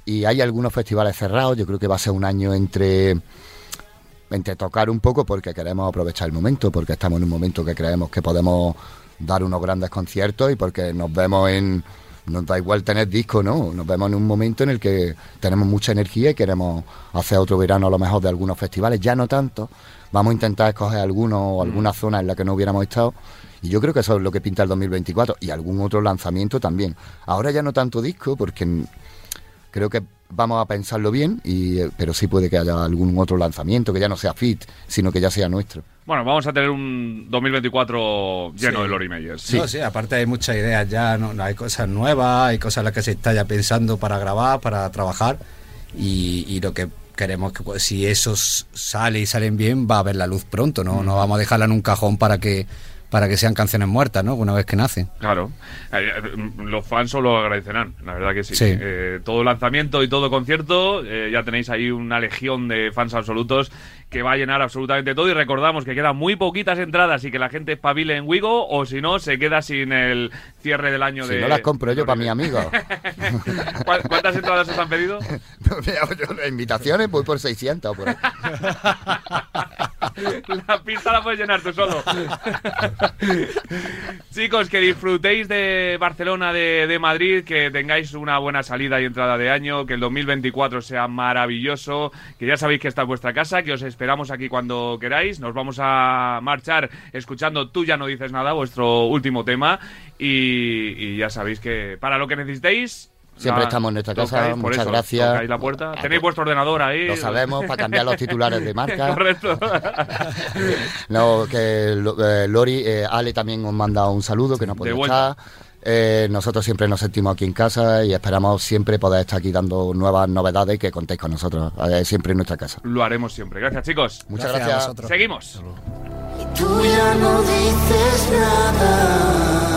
Y hay algunos festivales cerrados. Yo creo que va a ser un año entre. Entre tocar un poco porque queremos aprovechar el momento, porque estamos en un momento que creemos que podemos dar unos grandes conciertos y porque nos vemos en. Nos da igual tener disco, ¿no? Nos vemos en un momento en el que tenemos mucha energía y queremos hacer otro verano a lo mejor de algunos festivales, ya no tanto. Vamos a intentar escoger algunos o alguna zona en la que no hubiéramos estado. Y yo creo que eso es lo que pinta el 2024 y algún otro lanzamiento también. Ahora ya no tanto disco porque mm, creo que vamos a pensarlo bien, y, eh, pero sí puede que haya algún otro lanzamiento que ya no sea fit, sino que ya sea nuestro. Bueno, vamos a tener un 2024 lleno Sí. de Lori Meyers. Sí. No, sí, aparte hay muchas ideas ya, ¿no? hay cosas nuevas, hay cosas en las que se está ya pensando para grabar, para trabajar y, y lo que queremos que pues, si eso sale y salen bien va a ver la luz pronto, ¿no? No vamos a dejarla en un cajón para que para que sean canciones muertas, ¿no? Una vez que nacen. Claro. Eh, eh, los fans solo agradecerán, la verdad que sí. Sí. Eh, todo lanzamiento y todo concierto, eh, ya tenéis ahí una legión de fans absolutos que va a llenar absolutamente todo. Y recordamos que quedan muy poquitas entradas y que la gente espabile en Wigo, o si no, se queda sin el cierre del año Si de. no las compro yo para amigos. [LAUGHS] ¿Cuál- ¿Cuántas entradas os han pedido? [LAUGHS] Invitaciones voy por 600 por ahí. [LAUGHS] La pista la puedes llenar tú solo. Chicos, que disfrutéis de Barcelona, de, de Madrid, que tengáis una buena salida y entrada de año, que el 2024 sea maravilloso, que ya sabéis que esta es vuestra casa, que os esperamos aquí cuando queráis. Nos vamos a marchar escuchando Tú ya no dices nada, vuestro último tema. Y, y ya sabéis que para lo que necesitéis... Siempre la- estamos en nuestra casa, tocáis, muchas eso, gracias. la puerta. Ah, Tenéis pues, vuestro ordenador ahí. Lo sabemos, para cambiar los titulares de marca. [LAUGHS] Correcto. [LAUGHS] No, que eh, Lori, eh, Ale también os manda un saludo, que no puede estar. Eh, nosotros siempre nos sentimos aquí en casa y esperamos siempre poder estar aquí dando nuevas novedades y que contéis con nosotros, eh, siempre en nuestra casa. Lo haremos siempre. Gracias, chicos. Muchas Gracias a gracias. vosotros. Seguimos. Tú ya no dices nada.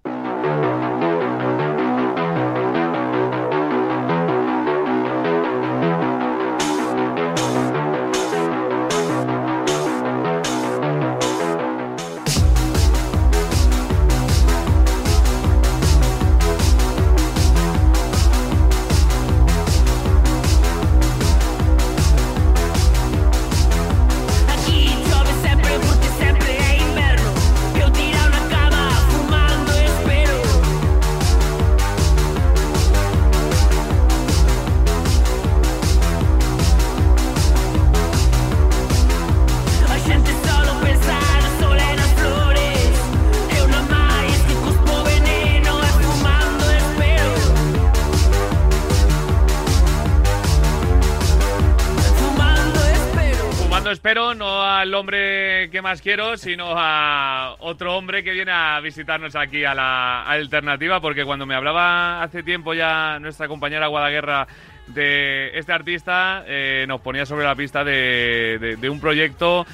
Quiero, sino a otro hombre que viene a visitarnos aquí a la alternativa, porque cuando me hablaba hace tiempo ya nuestra compañera Guadaguerra de este artista, eh, nos ponía sobre la pista de, de- de un proyecto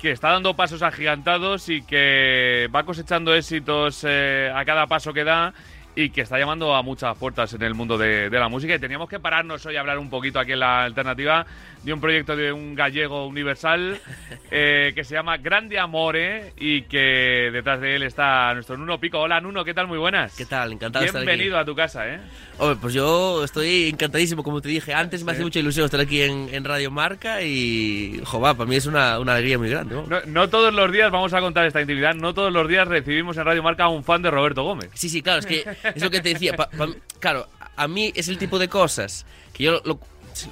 que está dando pasos agigantados y que va cosechando éxitos eh, a cada paso que da y que está llamando a muchas puertas en el mundo de, de la música. Y teníamos que pararnos hoy a hablar un poquito aquí en la alternativa de un proyecto de un gallego universal [LAUGHS] eh, que se llama Grande Amore y que detrás de él está nuestro Nuno Pico. Hola Nuno, ¿qué tal? Muy buenas. ¿Qué tal? Encantado de estar aquí. Bienvenido a tu casa, ¿eh? Hombre, pues yo estoy encantadísimo, como te dije antes, me hace mucha ilusión estar aquí en, en Radio Marca y, joder, para mí es una, una alegría muy grande. ¿no? No, no todos los días, vamos a contar esta intimidad, no todos los días recibimos en Radio Marca a un fan de Roberto Gómez. Sí, sí, claro, es que [LAUGHS] es lo que te decía. pa- pa- claro, a mí es el tipo de cosas que yo lo-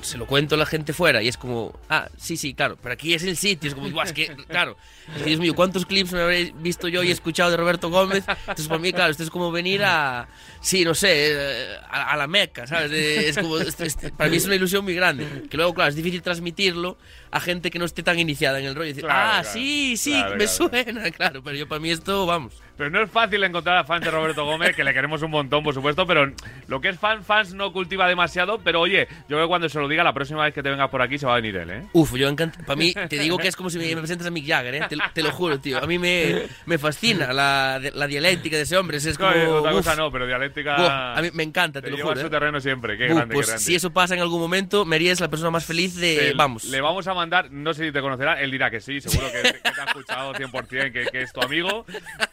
se, lo cuento a la gente fuera y es como, ah, sí, sí, claro, pero aquí es el sitio, es como, "Buah, es que, claro, Dios mío, ¿cuántos clips me habréis visto yo y escuchado de Roberto Gómez? Entonces, para mí, claro, esto es como venir a, sí, no sé, eh, a, a la Meca, ¿sabes? Eh, Es como, es- es- para mí es una ilusión muy grande, que luego, claro, es difícil transmitirlo a gente que no esté tan iniciada en el rollo y decir, Claro, ah, claro, sí, sí, claro, me suena, [LAUGHS] claro, pero yo para mí esto, vamos. Pero no es fácil encontrar a fans de Roberto Gómez, que le queremos un montón, por supuesto, pero lo que es fan, fans no cultiva demasiado, pero oye, yo creo que cuando se lo diga, la próxima vez que te vengas por aquí se va a venir él, ¿eh? Uf, yo encanta. Para mí, te digo que es como si me, me presentas a Mick Jagger, ¿eh? te, te lo juro, tío. A mí me, me fascina la, la dialéctica de ese hombre. Es como. No, otra uf, cosa no, pero dialéctica... buah, a mí me encanta, te, te lo juro. a su ¿eh? terreno siempre, qué Uf, grande, pues qué grande. si eso pasa en algún momento, Mería es la persona más feliz de. Te- vamos. Le vamos a mandar, no sé si te conocerá, él dirá que sí, seguro que, que te ha escuchado 100%, que, que es tu amigo,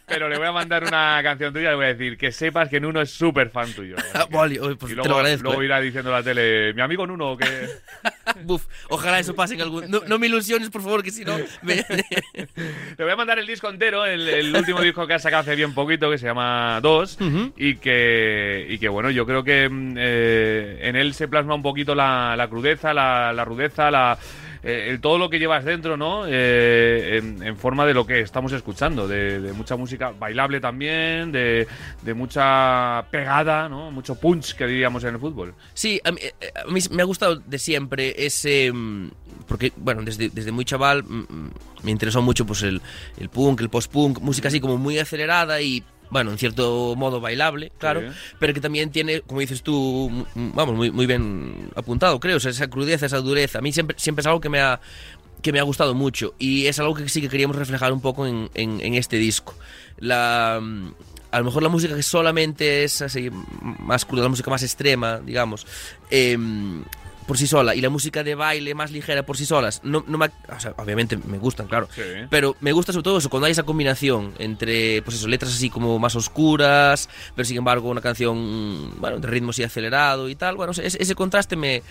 pero le voy a mandar una canción tuya y le voy a decir que sepas que Nuno es súper fan tuyo. ¿eh? [LAUGHS] Pues y te luego, lo agradezco. luego ¿eh? irá diciendo en la tele, mi amigo Nuno, que... [LAUGHS] Buf, ojalá eso pase en algún. No, no me ilusiones, por favor, que si no. me- [LAUGHS] Te voy a mandar el disco entero, el, el último disco que has sacado hace bien poquito, que se llama Dos, y, que, y que, bueno, yo creo que mm, eh, en él se plasma un poquito la, la crudeza, la, la rudeza, la, eh, el- todo lo que llevas dentro, ¿no? Eh, en, forma de lo que estamos escuchando, de, mucha música bailable también, de, mucha pegada, ¿no? Mucho punch, que diríamos en el fútbol. Sí, a mí, eh, a me ha gustado de siempre ese... mm, Porque, bueno, desde, desde muy chaval mm, mm, me interesó mucho pues el, el punk, el post-punk, música así como muy acelerada y, bueno, en cierto modo bailable, claro, Sí. pero que también tiene, como dices tú, vamos, muy, muy bien apuntado, creo, o sea, esa crudeza, esa dureza. A mí siempre, siempre es algo que me ha que me ha gustado mucho y es algo que sí que queríamos reflejar un poco en, en- en este disco. La, a lo mejor la música que solamente es así más cruda, la música más extrema, digamos, em, por sí sola, y la música de baile más ligera por sí solas, no, no me, o sea, obviamente me gustan, claro, Sí. pero me gusta sobre todo eso, cuando hay esa combinación entre, pues eso, letras así como más oscuras, pero sin embargo una canción, bueno, de ritmo así acelerado y tal, bueno, ese, ese contraste me,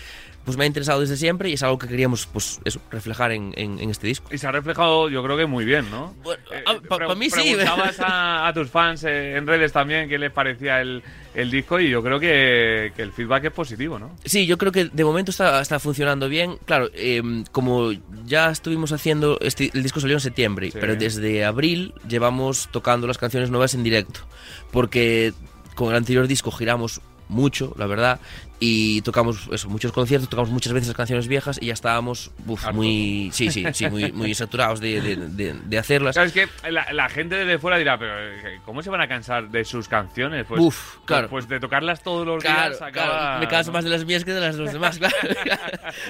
pues me ha interesado desde siempre y es algo que queríamos, pues eso, reflejar en, en- en este disco. Y se ha reflejado, yo creo que muy bien, ¿no? Bueno, Eh, ah, pa- pre- pa' mí sí. Preguntabas a, a tus fans eh, en redes también qué les parecía el, el disco y yo creo que, que el feedback es positivo, ¿no? Sí, yo creo que de momento está, está funcionando bien. Claro, eh, como ya estuvimos haciendo, este, el disco salió en septiembre, Sí. pero desde abril llevamos tocando las canciones nuevas en directo, porque con el anterior disco giramos mucho, la verdad, y tocamos eso, muchos conciertos, tocamos muchas veces las canciones viejas y ya estábamos uf, muy, sí, sí, sí, muy, muy [LAUGHS] saturados de, de- de- de hacerlas. Sabes que la, la gente desde fuera dirá, pero eh, ¿cómo se van a cansar de sus canciones? Pues, Uf, claro. Pues, de tocarlas todos los Claro, días acaba... claro, me canso más de las mías que de las de los demás, [LAUGHS] claro.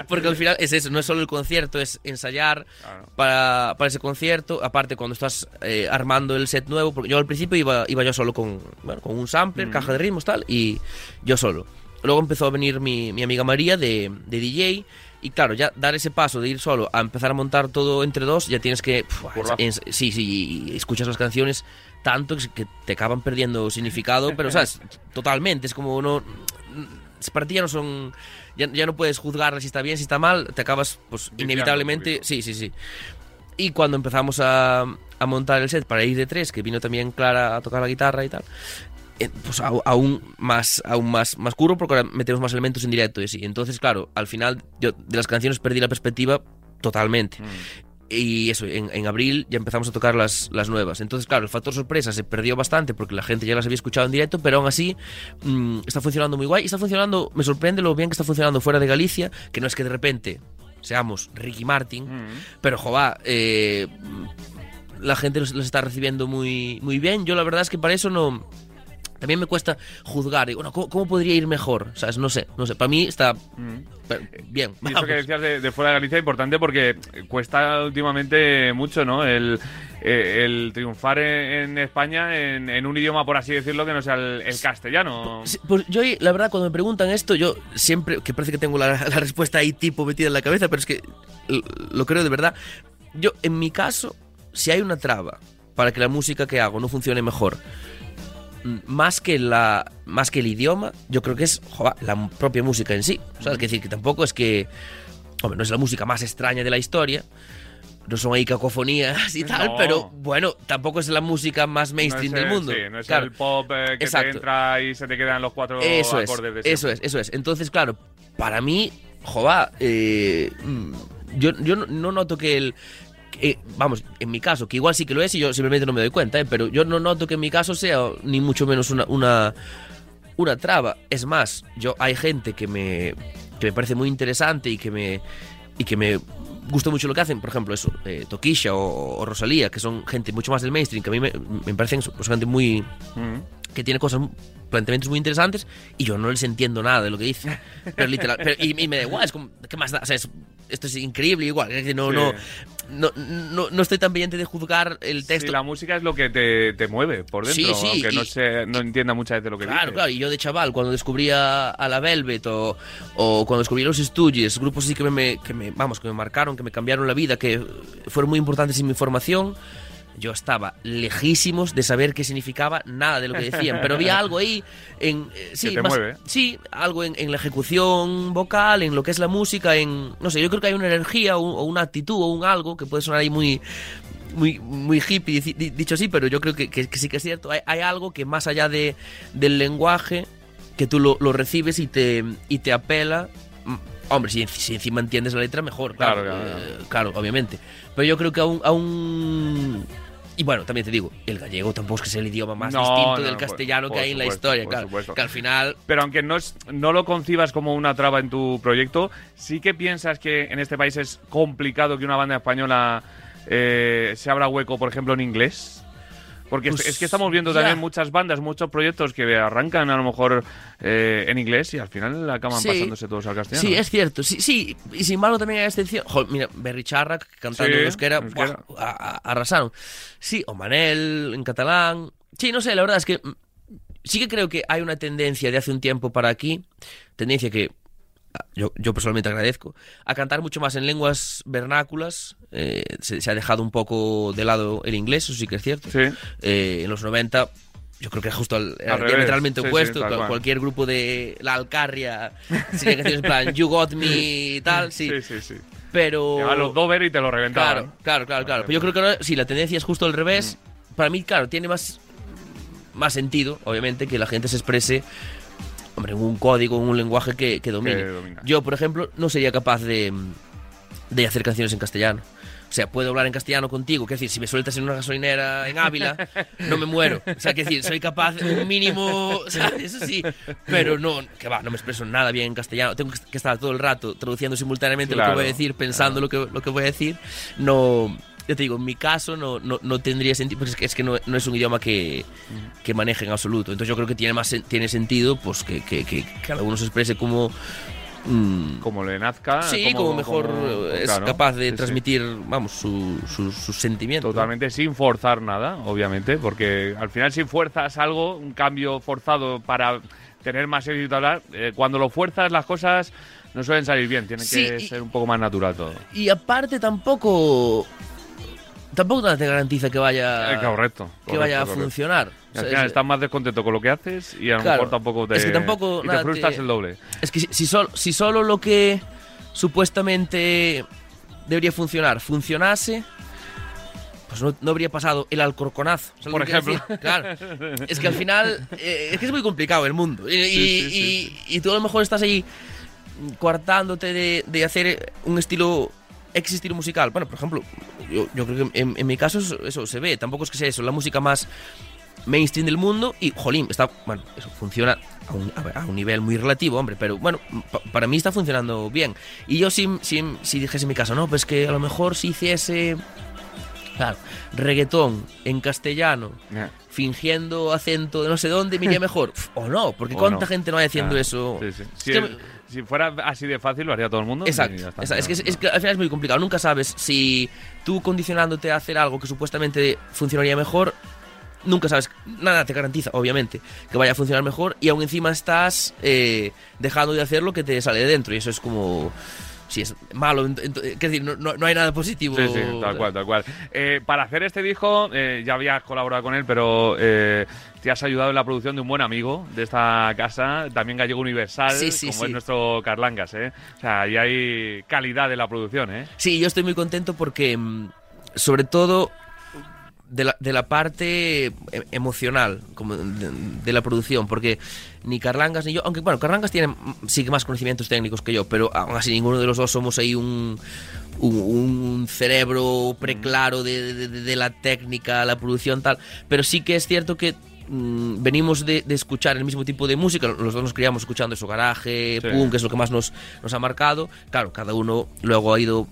Porque al final es eso, no es solo el concierto, es ensayar Claro. para, para ese concierto. Aparte, cuando estás eh, armando el set nuevo, porque yo al principio iba, iba yo solo con, bueno, con un sampler, caja de ritmos, tal, y yo solo. Luego empezó a venir mi, mi amiga María de, de DJ. Y claro, ya dar ese paso de ir solo a empezar a montar todo entre dos, ya tienes que. pf, sí, sí, y escuchas las canciones tanto que- te acaban perdiendo significado, pero, ¿sabes? [LAUGHS] Totalmente. Es como no. Para ti ya no son. Ya, ya no puedes juzgarlas si está bien, si está mal, te acabas, pues, inevitablemente. Sí, sí, sí. Y cuando empezamos a, a montar el set para ir de tres, que vino también Clara a tocar la guitarra y tal, eh, pues aún más aún más más curro porque ahora metemos más elementos en directo y así. Entonces, claro, al final yo de las canciones perdí la perspectiva totalmente. Y eso, en, en abril ya empezamos a tocar las, las nuevas. Entonces, claro, el factor sorpresa se perdió bastante porque la gente ya las había escuchado en directo, pero aún así mm, está funcionando muy guay. Y está funcionando, me sorprende lo bien que está funcionando fuera de Galicia, que no es que de repente seamos Ricky Martin, pero jová, eh, la gente los, los está recibiendo muy, muy bien. Yo la verdad es que para eso no... También me cuesta juzgar. y, Bueno, ¿cómo, cómo podría ir mejor? ¿Sabes? No sé, no sé. Para mí está pero, bien. Y eso que decías de, de fuera de Galicia es importante porque cuesta últimamente mucho, ¿no? El, eh, el triunfar en, España en, en un idioma, por así decirlo, que no sea el, el castellano. Sí, Pues yo, la verdad, cuando me preguntan esto, yo siempre, que parece que tengo la, la respuesta ahí tipo metida en la cabeza, pero es que lo creo de verdad. Yo, en mi caso, si hay una traba para que la música que hago no funcione mejor, mm, más que la más que el idioma, yo creo que es joder, la propia música en sí. ¿Sabes? Es decir, que tampoco es que. Hombre, no es la música más extraña de la historia. No son ahí cacofonías y tal, No. pero bueno, tampoco es la música más No mainstream es del el- mundo. Sí, no es Claro. el pop eh, que Exacto. te entra y se te quedan los cuatro Eso es, acordes de eso siempre. es, eso es. Entonces, claro, para mí jova, eh, mm, yo, yo no, no noto que el... que, vamos, en mi caso, que igual sí que lo es y yo simplemente no me doy cuenta, ¿eh? pero yo no noto que en mi caso sea ni mucho menos una, una, una traba. Es más, yo hay gente que me, que me parece muy interesante y que me, y que me gusta mucho lo que hacen, por ejemplo, eso, eh, Tokisha o, Rosalía, que son gente mucho más del mainstream, que a mí me, me parecen pues, gente muy Mm. Que tiene cosas, planteamientos muy interesantes y yo no les entiendo nada de lo que dice. Pero literal, pero- y, y me da igual, es como, ¿qué más da? O sea, es- esto es increíble igual, no, Sí. no, no, no, no estoy tan pendiente de juzgar el texto. Sí, la música es lo que te, te mueve por dentro, Sí, aunque no, y- se, no entienda muchas veces lo que Claro, dice. claro, y yo de chaval, cuando descubría a la Velvet o, o cuando descubrí los Stooges, grupos así que me, que me, vamos, que me marcaron, que me cambiaron la vida, que fueron muy importantes en mi formación, yo estaba lejísimos de saber qué significaba nada de lo que decían, pero había algo ahí en eh, sí, te más- mueve. sí, algo en, en la ejecución vocal, en lo que es la música, en no sé, yo creo que hay una energía o, o una actitud o un algo que puede sonar ahí muy muy, muy hippie dicho así, pero yo creo que, que- que sí que es cierto. Hay, hay algo que más allá de, del lenguaje, que tú lo, lo recibes y te, y te apela. Mm, Hombre, si, si encima entiendes la letra, mejor, claro, Claro, claro, eh, claro, obviamente. Pero yo creo que aún, aún... Y bueno, también te digo, el gallego tampoco es que sea el idioma más No, distinto no, del castellano por que hay en la historia, claro. supuesto. Que al final... Pero aunque no, es, no lo concibas como una traba en tu proyecto, sí que piensas que en este país es complicado que una banda española eh, se abra hueco, por ejemplo, en inglés. Porque es- Pues, es que estamos viendo ya. también muchas bandas, muchos proyectos que arrancan a lo mejor eh, en inglés y al final acaban Sí. pasándose todos al castellano. Sí, es cierto. Sí, sí, y sin embargo también hay excepción. Jo, mira, Berry Charrac cantando Sí, en euskera, euskera. buah, a- a- arrasaron. Sí, o Manel en catalán. Sí, no sé, la verdad es que mm, sí que creo que hay una tendencia de hace un tiempo para aquí, tendencia que yo, yo personalmente agradezco, a cantar mucho más en lenguas vernáculas. eh, se, se ha dejado un poco de lado el inglés, eso sí que es cierto. Sí. Eh, en los 90 yo creo que es justo al, Al diametralmente Sí, sí, opuesto. Cual- cual. cualquier grupo de la Alcarria [LAUGHS] sería canciones en plan You Got Me y tal, sí. Sí, sí, sí. Pero. A los Dover y te lo reventaban. Claro, claro, claro, claro. Pero yo creo que ahora, sí, la tendencia es justo al revés. Mm. Para mí, claro, tiene más, más sentido, obviamente, que la gente se exprese hombre, en un código, en un lenguaje que, que domine. Que. Yo, por ejemplo, no sería capaz de, de hacer canciones en castellano. O sea, puedo hablar en castellano contigo, que decir, si me sueltas en una gasolinera en Ávila, no me muero. O sea, que decir, soy capaz un mínimo, ¿sabes? Eso sí, pero no, que va, no me expreso nada bien en castellano. Tengo que estar todo el rato traduciendo simultáneamente lo que voy a decir, pensando lo, que, lo que voy a decir. No, ya te digo, en mi caso no, no, no tendría sentido, porque es que, es que no, no es un idioma que, que maneje en absoluto. Entonces yo creo que tiene más tiene sentido pues que, que, que cada uno se exprese como... mm, Como le nazca. Sí, como, mejor como- eh, es claro, capaz de sí, sí. transmitir, vamos, su- su- sus sentimientos. Totalmente sin forzar nada, obviamente, porque al final si fuerzas algo, un cambio forzado para tener más éxito hablar, eh, cuando lo fuerzas las cosas no suelen salir bien, tiene Sí, que y- ser un poco más natural todo. Y aparte tampoco... Tampoco te garantiza que vaya, Eh, correcto, que vaya a correcto. funcionar. Al O sea, final es- estás más descontento con lo que haces y a lo Claro, mejor tampoco te, es que tampoco y te nada frustras te- el doble. Es que si, si solo, si solo lo que supuestamente debería funcionar funcionase, pues no, no habría pasado el alcorconazo. ¿sabes Por ejemplo. Claro. [LAUGHS] Es que al final eh, es que es muy complicado el mundo. Y, Sí, sí, y- y tú a lo mejor estás ahí coartándote de, de hacer un estilo Estilo musical. Bueno, por ejemplo, yo, yo creo que en, en mi caso eso, eso se ve. Tampoco es que sea eso, la música más mainstream del mundo y, jolín, está, bueno, eso funciona a un, a- un nivel muy relativo, hombre, pero bueno, pa- para mí está funcionando bien. Y yo si, si, si dijese en mi caso, no, pues que a lo mejor si hiciese, claro, reggaetón en castellano, fingiendo acento de no sé dónde, me iría mejor. [LAUGHS] O no, porque O cuánta no. gente no hay haciendo eso. sí, sí. Es Si, que- el- si fuera así de fácil, lo haría todo el mundo. Exacto, ya está. exacto. Es, que, es que al final es muy complicado. Nunca sabes si tú condicionándote a hacer algo que supuestamente funcionaría mejor, nunca sabes, nada te garantiza, obviamente, que vaya a funcionar mejor y aún encima estás eh, dejando de hacer lo que te sale de dentro y eso es como... Si es malo, es decir, no, no- hay nada positivo. Sí, sí, tal cual, tal cual. Eh, para hacer este disco, eh, ya habías colaborado con él, pero eh, te has ayudado en la producción de un buen amigo de esta casa, también gallego universal, Sí, sí, como sí. es nuestro Carlangas, ¿eh? O sea, ahí hay calidad en la producción, ¿eh? Sí, yo estoy muy contento porque, mm, sobre todo, de la, de la parte e- emocional como de, de la producción, porque ni Carlangas ni yo, aunque bueno, Carlangas tiene sí que más conocimientos técnicos que yo, pero aún así ninguno de los dos somos ahí un, un, un cerebro preclaro de, de- la técnica, la producción tal, pero sí que es cierto que mm, venimos de, de escuchar el mismo tipo de música, los dos nos criamos escuchando eso, garaje, Sí. punk, que es lo que más nos, nos ha marcado, claro, cada uno luego ha ido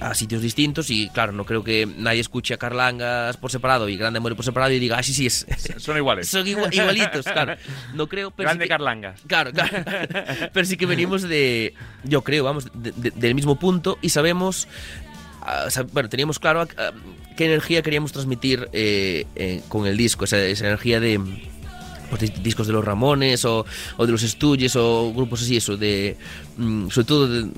a sitios distintos y claro, no creo que nadie escuche a Carlangas por separado y Grande Amore por separado y diga, ah, sí, sí, es, Son iguales. [LAUGHS] son igua- igualitos, claro. No creo, pero sí Grande que- Carlangas. Claro, claro. [LAUGHS] Pero sí que venimos de, yo creo, vamos, de- de- del mismo punto y sabemos, ah, bueno, teníamos claro qué energía queríamos transmitir eh, eh, con el disco, esa, esa energía de pues, dis- discos de los Ramones o, o de los Stooges o grupos así, eso, de mm, sobre todo de-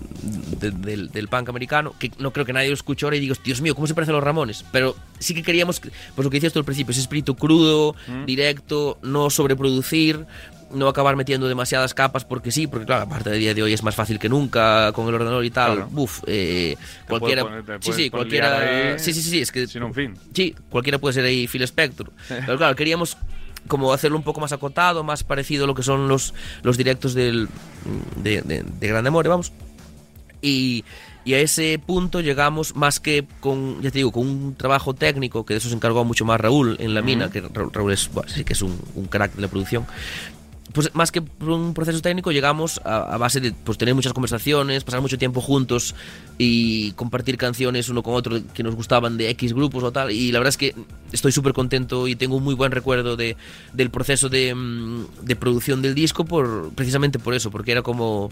de- del, del punk americano, que no creo que nadie lo escuche ahora y diga, Dios mío, ¿cómo se parecen los Ramones? Pero sí que queríamos, que- pues lo que decías tú al principio, ese espíritu crudo, directo, no sobreproducir, no acabar metiendo demasiadas capas porque sí, porque claro, aparte de día de hoy es más fácil que nunca con el ordenador y tal. Claro. Buf, eh, cualquiera. poner- sí, puedes sí, poner cualquiera. Sí, sí, sí, es que Sin un fin. Sí, cualquiera puede ser ahí Phil Spector. [LAUGHS] Pero claro, queríamos como hacerlo un poco más acotado, más parecido a lo que son los, los directos del, de, de, de Grande Amore, vamos. Y, y a ese punto llegamos más que con, ya te digo, con un trabajo técnico, que de eso se encargó mucho más Raúl en la mina, que Ra- Raúl es, bueno, sí que es un, un crack de la producción. Pues más que por un proceso técnico llegamos a, a base de pues, tener muchas conversaciones, pasar mucho tiempo juntos y compartir canciones uno con otro que nos gustaban de X grupos o tal. Y la verdad es que estoy súper contento y tengo un muy buen recuerdo de, del proceso de, mm, de producción del disco por precisamente por eso, porque era como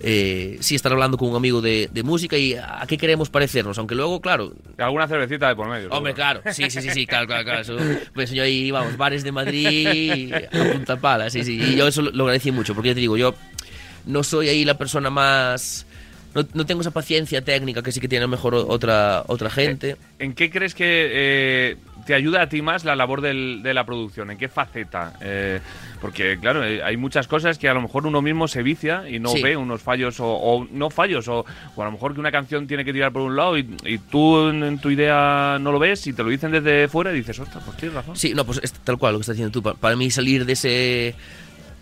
eh, sí estar hablando con un amigo de, de música y a qué queremos parecernos, aunque luego, claro, Alguna cervecita de por medio. Hombre, claro, sí, sí, sí, sí, claro, claro, claro. Eso, pues yo ahí, vamos, bares de Madrid a punta pala, sí, sí. Y yo eso lo, lo agradecí mucho, porque ya te digo, yo no soy ahí la persona más... No, no tengo esa paciencia técnica que sí que tiene a lo mejor otra, otra gente. ¿En qué crees que eh, te ayuda a ti más la labor del- de la producción? ¿En qué faceta? Eh, porque, claro, eh, hay muchas cosas que a lo mejor uno mismo se vicia y no Sí. ve unos fallos, o, o no fallos, o, o a lo mejor que una canción tiene que tirar por un lado y, y tú en, en tu idea no lo ves y te lo dicen desde fuera y dices, ostras, pues tienes razón. Sí, no, pues es tal cual lo que estás diciendo tú. Pa- Para, mí salir de ese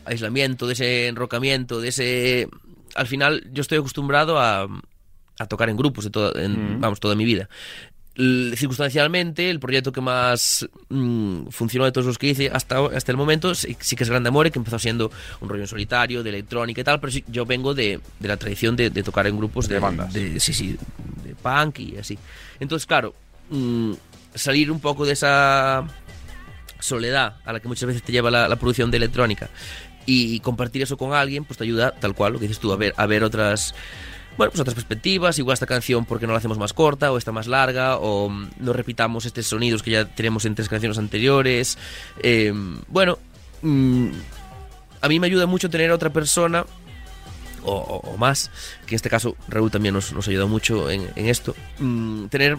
aislamiento, de ese enrocamiento, de ese... Al final yo estoy acostumbrado a, a tocar en grupos, de toda, en, Mm. vamos, toda mi vida. Circunstancialmente, el proyecto que más mm, funcionó de todos los que hice hasta, hasta el momento sí, sí que es Grande Amore, que empezó siendo un rollo en solitario, de electrónica y tal, pero sí, yo vengo de, de la tradición de, de tocar en grupos de, De bandas. sí, sí, de punk y así. Entonces, claro, mm, salir un poco de esa soledad a la que muchas veces te lleva la, la producción de electrónica y compartir eso con alguien, pues te ayuda tal cual, lo que dices tú, a ver, a ver otras bueno, pues otras perspectivas, igual esta canción porque no la hacemos más corta o está más larga o mm, no repitamos estos sonidos que ya tenemos en tres canciones anteriores. Eh, bueno, mm, a mí me ayuda mucho tener a otra persona o, más, que en este caso Raúl también nos, nos ayuda mucho en, en esto, mm, tener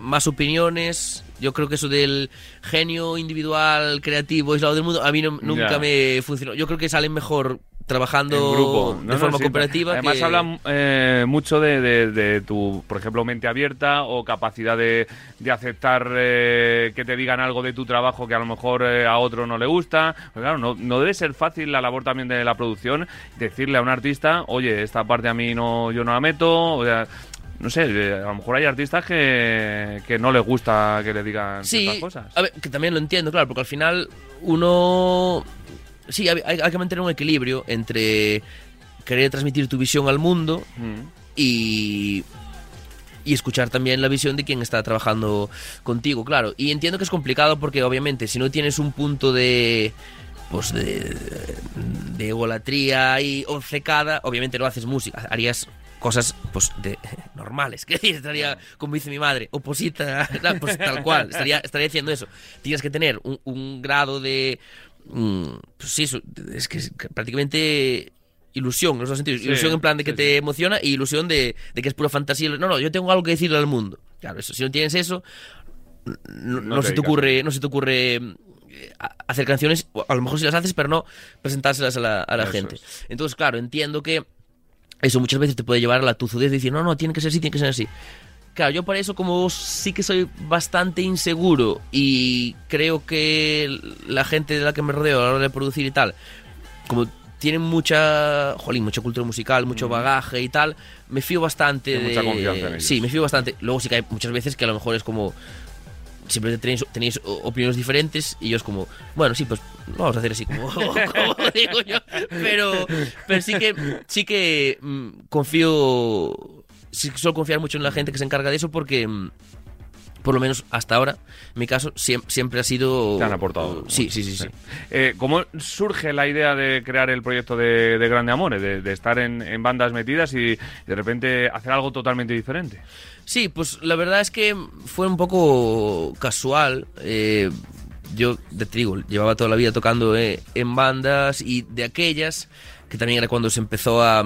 más opiniones. Yo creo que eso del genio individual, creativo, aislado del mundo, a mí no- nunca Ya. me funcionó. Yo creo que salen mejor trabajando grupo. No, de no, forma sí, cooperativa. Además, que- habla eh, mucho de, de- de tu, por ejemplo, mente abierta o capacidad de, de aceptar eh, que te digan algo de tu trabajo que a lo mejor eh, a otro no le gusta. Pero claro, no, no debe ser fácil la labor también de la producción decirle a un artista, oye, esta parte a mí no, yo no la meto. O sea, no sé, eh, a lo mejor hay artistas que, que no les gusta que le digan Sí, ciertas cosas. a ver, que también lo entiendo, claro, porque al final uno... Sí, hay que mantener un equilibrio entre querer transmitir tu visión al mundo Mm. y, y escuchar también la visión de quien está trabajando contigo, claro. Y entiendo que es complicado porque obviamente si no tienes un punto de pues de, de egolatría y obcecada, obviamente no haces música, harías cosas pues de [LAUGHS] normales, [LAUGHS] que estaría como dice mi madre, oposita, pues tal cual, estaría, estaría diciendo eso. Tienes que tener un, un grado de mm, pues sí, es que es prácticamente ilusión, en los dos sentidos. Sí, ilusión en plan de que sí, te emociona y ilusión de, de que es pura fantasía. No, no, yo tengo algo que decirle al mundo. Claro, eso, si no tienes eso, no, No no se te ocurre, no se te ocurre hacer canciones, a lo mejor si las haces, pero no presentárselas a la, a la gente. es. Entonces, claro, entiendo que eso muchas veces te puede llevar a la tuzudez de decir, no, no, tiene que ser así, tiene que ser así. Claro, yo por eso como sí que soy bastante inseguro y creo que la gente de la que me rodeo a la hora de producir y tal, como tienen mucha, jolín, mucha cultura musical, mucho bagaje y tal, me fío bastante de... mucha confianza en ellos. Sí, me fío bastante. Luego sí que hay muchas veces que a lo mejor es como... Siempre tenéis, tenéis opiniones diferentes y yo es como, bueno, sí, pues vamos a hacer así como, [LAUGHS] como digo yo. Pero, pero sí que, sí que mm, confío, sí que suelo confiar mucho en la gente que se encarga de eso porque, mm, por lo menos hasta ahora, en mi caso, siem- siempre ha sido... Te han aportado. Sí, sí, sí, sí. Eh, ¿Cómo surge la idea de crear el proyecto de, de Grande Amores? De, de estar en, en bandas metidas y de repente hacer algo totalmente diferente. Sí, pues la verdad es que fue un poco casual. eh, yo, te digo, llevaba toda la vida tocando eh, en bandas y de aquellas, que también era cuando se empezó a,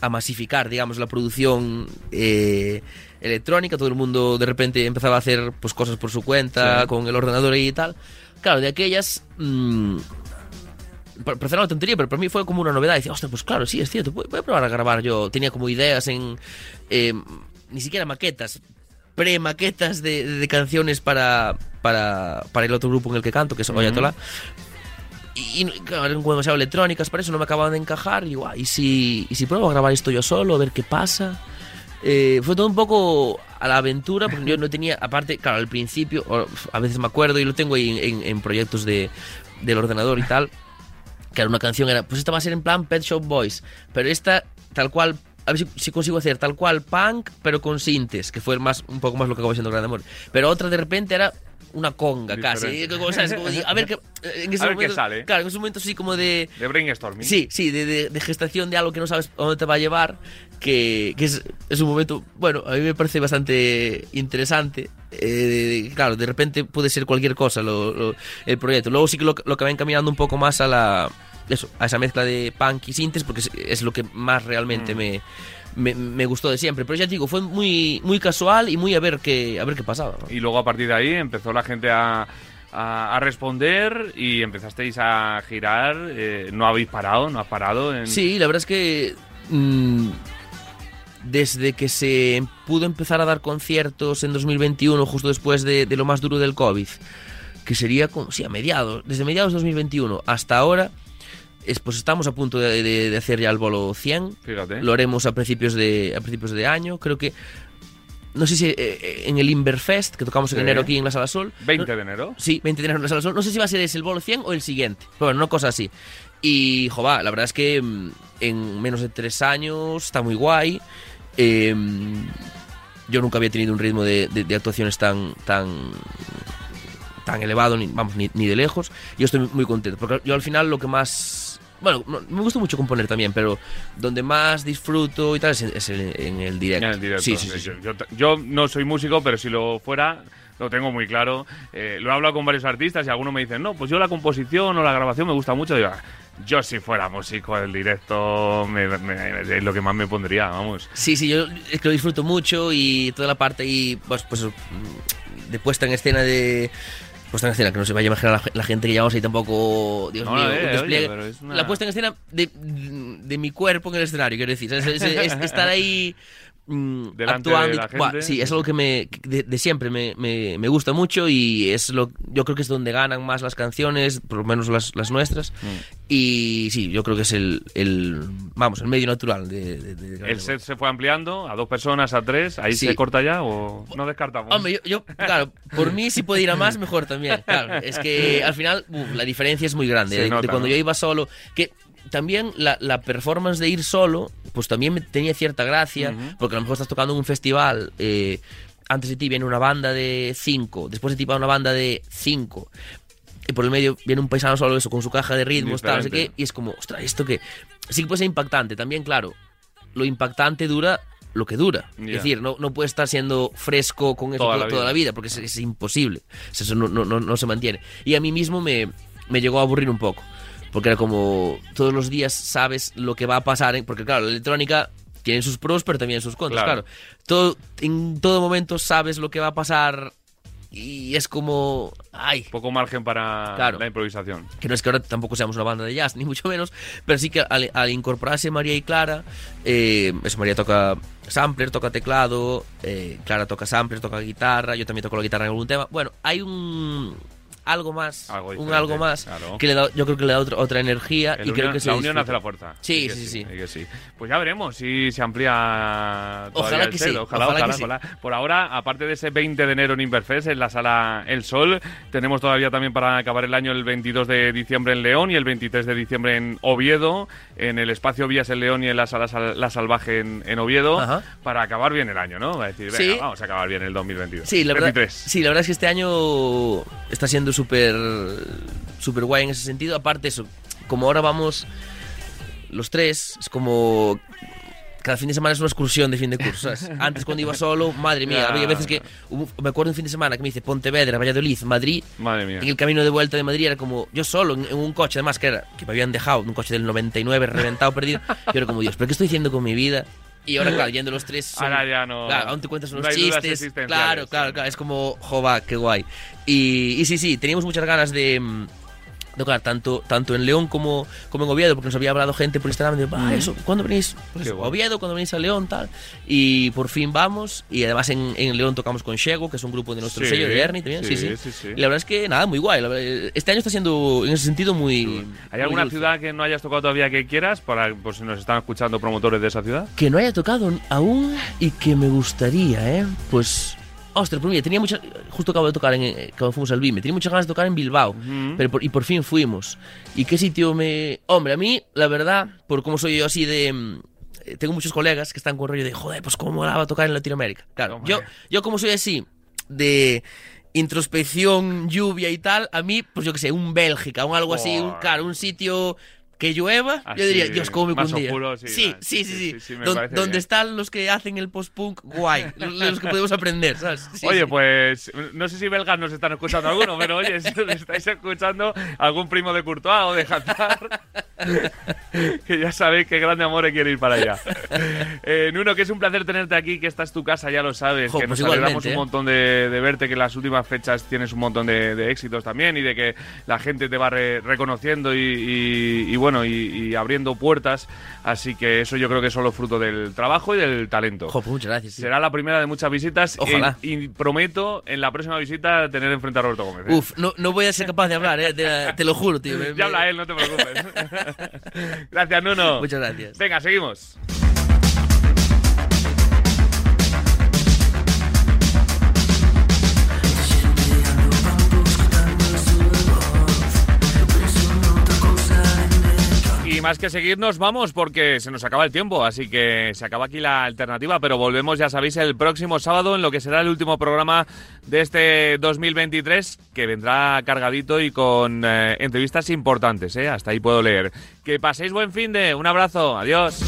a masificar, digamos, la producción eh, electrónica. Todo el mundo de repente empezaba a hacer pues, cosas por su cuenta, Sí. con el ordenador y tal. Claro, de aquellas... mm, pa- Parece una tontería, pero para mí fue como una novedad. Decía, ostras, pues claro, sí, es cierto, voy a probar a grabar yo. Tenía como ideas en. eh, ni siquiera maquetas, pre-maquetas de, canciones para, para, para el otro grupo en el que canto, que es Oyatola. Y, y, claro, demasiado electrónicas, para eso no me acababan de encajar. Y digo, "Ah, ¿y si, ¿y si pruebo a grabar esto yo solo, a ver qué pasa? Eh, fue todo un poco a la aventura, porque yo no tenía, aparte, claro, al principio, a veces me acuerdo y lo tengo ahí en, en- en proyectos de, del ordenador y tal, que era una canción, era, pues esta va a ser en plan Pet Shop Boys, pero esta, tal cual, a ver si, si consigo hacer tal cual punk, pero con sintes, que fue más, un poco más lo que acabó siendo Grande Amor. Pero otra de repente era una conga casi, Diferente. como, ¿sabes? Como de, a ver qué, [LAUGHS] en ese A ver qué momento- sale. Claro, en esos momentos así como de... De brainstorming. Sí, sí, de, de- de gestación de algo que no sabes a dónde te va a llevar, que, que es, es un momento, bueno, a mí me parece bastante interesante. Eh, claro, de repente puede ser cualquier cosa lo- lo- el proyecto. Luego sí que lo, lo que va encaminando un poco más a la eso, a esa mezcla de punk y sintes, porque es, es lo que más realmente Mm. me, me, me gustó de siempre. Pero ya te digo, fue muy, muy casual y muy a ver qué, a ver qué pasaba. ¿no? Y luego a partir de ahí empezó la gente a, a, a responder y empezasteis a girar. eh, no habéis parado, no has parado. En... Sí, la verdad es que mm, desde que se pudo empezar a dar conciertos en 2021, justo después de, de lo más duro del COVID, que sería como, sí, a mediados, desde mediados de 2021 hasta ahora, es, pues estamos a punto de, de- de hacer ya el bolo 100. Fíjate. Lo haremos a principios de, a principios de año, creo que... No sé si eh, eh, en el Inverfest, que tocamos en Sí. enero aquí en la Sala Sol. 20 de enero. Sí, 20 de enero en la Sala Sol. No sé si va a ser ese el bolo 100 o el siguiente. Pero bueno, una cosa así. Y, jova, la verdad es que mm, en menos de tres años está muy guay. Eh, yo nunca había tenido un ritmo de, de- de actuaciones tan tan tan elevado, ni, vamos, ni, ni de lejos. Yo estoy muy contento. Porque yo al final lo que más... Bueno, no- me gusta mucho componer también, pero donde más disfruto y tal es, en- es en, en el directo. En el directo. Sí, sí, sí. Yo, no soy músico, pero si lo fuera, lo tengo muy claro. Eh, lo he hablado con varios artistas y algunos me dicen, no, pues yo la composición o la grabación me gusta mucho. Digo, "Ah, yo si fuera músico, el directo me- me- es lo que más me pondría, vamos. Sí, sí, yo es que lo disfruto mucho y toda la parte ahí, pues, pues mm, de puesta en escena de. Puesta en escena, que no se vaya a imaginar la, la gente que llevamos ahí tampoco. Dios No, mío, oye, despliegue. es una- La puesta en escena de, de mi cuerpo en el escenario, quiero decir. Es, es- es estar ahí. Mm, Delante actuando de la sí, es algo que me de, de siempre me, me- me gusta mucho y es lo yo creo que es donde ganan más las canciones, por lo menos las, las nuestras. Mm. Y sí, yo creo que es el, el vamos, el medio natural de, de- de- El set se fue ampliando a dos personas, a tres. ¿Ahí Sí. se corta ya o no descartamos? Hombre, yo, yo, claro, por mí si puede ir a más, mejor también. Claro, es que [LAUGHS] al final uf, la diferencia es muy grande. De, cuando ¿no? yo iba solo, que también la, la performance de ir solo, pues también me tenía cierta gracia, porque a lo mejor estás tocando en un festival. eh, antes de ti viene una banda de cinco, después de ti va una banda de cinco. Y por el medio viene un paisano solo eso, con su caja de ritmos, tal, no sé qué, y es como, ostras, esto que sí que puede ser impactante. También, claro, lo impactante dura lo que dura. Es decir, no, no puede estar siendo fresco con eso Toda la toda vida. la vida, porque es, es imposible. Eso no, no- no- no se mantiene. Y a mí mismo me, me llegó a aburrir un poco. Porque era como todos los días sabes lo que va a pasar. Porque claro, la electrónica tiene sus pros, pero también sus contras. Claro. Claro. Todo, en todo momento sabes lo que va a pasar y es como, ay, Poco margen para Claro. la improvisación. que no es que ahora tampoco seamos una banda de jazz, [LAUGHS] ni mucho menos, pero sí que al, al incorporarse María y Clara, eh, eso, María toca sampler, toca teclado, eh, Clara toca sampler, toca guitarra, yo también toco la guitarra en algún tema. Bueno, hay un algo más, Algo un algo más claro. que le da, yo creo que le da otra, otra energía El y creo que se la unión hace la fuerza. Sí, sí, sí. Pues ya veremos si se amplía Ojalá que sí, Ojalá, ojalá ojalá, que sí. ojalá. Por ahora, aparte de ese 20 de enero en Inverfest, en la sala El Sol, tenemos todavía también para acabar el año el 22 de diciembre en León y el 23 de diciembre en Oviedo, en el espacio Vías en León y en la sala Sal- La Salvaje en, en Oviedo, Ajá. para acabar bien el año, ¿no? Va a decir, venga, Sí. vamos a acabar bien el 2022. Sí, la verdad, 23. sí, la verdad es que este año está siendo súper súper guay en ese sentido. Aparte eso, como ahora vamos los tres, es como cada fin de semana es una excursión de fin de curso. ¿sabes? [LAUGHS] Antes cuando iba solo, madre mía, había veces que hubo- me acuerdo un fin de semana que me dice Pontevedra, Valladolid, Madrid. Madre mía. En el camino de vuelta de Madrid era como yo solo en, en un coche, además que era que me habían dejado, un coche del 99 reventado, perdido. Yo era como Dios, ¿pero qué estoy haciendo con mi vida? Y ahora, claro, yendo los tres. son- Ahora ya no- Claro, aún te cuentas no unos hay dudas chistes. existenciales. Claro, claro, claro. Es como, jova, qué guay. Y, y sí, sí, teníamos muchas ganas de. mm, tocar tanto, tanto en León como, como en Oviedo, porque nos había hablado gente por Instagram de, ah, eso, ¿cuándo venís? Pues. Oviedo, cuando venís a León, tal. Y por fin vamos. Y además en, en León tocamos con Shego, que es un grupo de nuestro Sí, sello de Ernie también. Sí, sí, sí. sí. Y la verdad es que nada, muy guay. Este año está siendo, en ese sentido, muy. muy ¿Hay alguna dulce. ciudad que no hayas tocado todavía que quieras? Para, por si nos están escuchando promotores de esa ciudad. que no haya tocado aún y que me gustaría, ¿eh? Pues. Ostras, pues mira, tenía muchas. Justo acabo de tocar en, eh, cuando fuimos al BIME. Tenía muchas ganas de tocar en Bilbao. pero por- y por fin fuimos. ¿Y qué sitio me.? Hombre, a mí, la verdad, por cómo soy yo así de. mm, eh, Tengo muchos colegas que están con rollo de, joder, pues cómo molaba tocar en Latinoamérica. Claro, yo, yo como soy así, de introspección, lluvia y tal, a mí, pues yo qué sé, un Bélgica, un algo así, un, claro, un sitio que llueva, Así, yo diría, Dios, cómo me más cundía. oscuro, sí, sí, sí, sí, sí, sí, Don- donde bien. están los que hacen el post-punk, guay, [LAUGHS] los que podemos aprender, ¿sabes? Oye, pues no sé si belgas nos están escuchando alguno, pero oye, si nos estáis escuchando algún primo de Courtois o de Hazard, [LAUGHS] que ya sabéis qué grande amor quiere ir para allá. Eh, Nuno, que es un placer tenerte aquí, que esta es tu casa, ya lo sabes, Jo, que pues nos alegramos igualmente, un ¿eh? montón de, de verte, que en las últimas fechas tienes un montón de, de éxitos también y de que la gente te va re- reconociendo y, y- y bueno, y, y abriendo puertas, así que eso yo creo que es solo fruto del trabajo y del talento. Muchas gracias. Será la primera de muchas visitas. Ojalá. Y, y prometo en la próxima visita tener enfrente a Roberto Gómez. ¿eh? Uf, no, no voy a ser capaz de hablar, ¿eh? te, te lo juro, tío. me- [LAUGHS] Ya me- habla él, no te preocupes. [LAUGHS] Gracias, Nuno. Muchas gracias. Venga, seguimos. Más que seguirnos, vamos porque se nos acaba el tiempo, así que se acaba aquí la alternativa, pero volvemos, ya sabéis, el próximo sábado en lo que será el último programa de este 2023, que vendrá cargadito y con eh, entrevistas importantes, ¿eh? hasta ahí puedo leer. Que paséis buen fin de, un abrazo, adiós.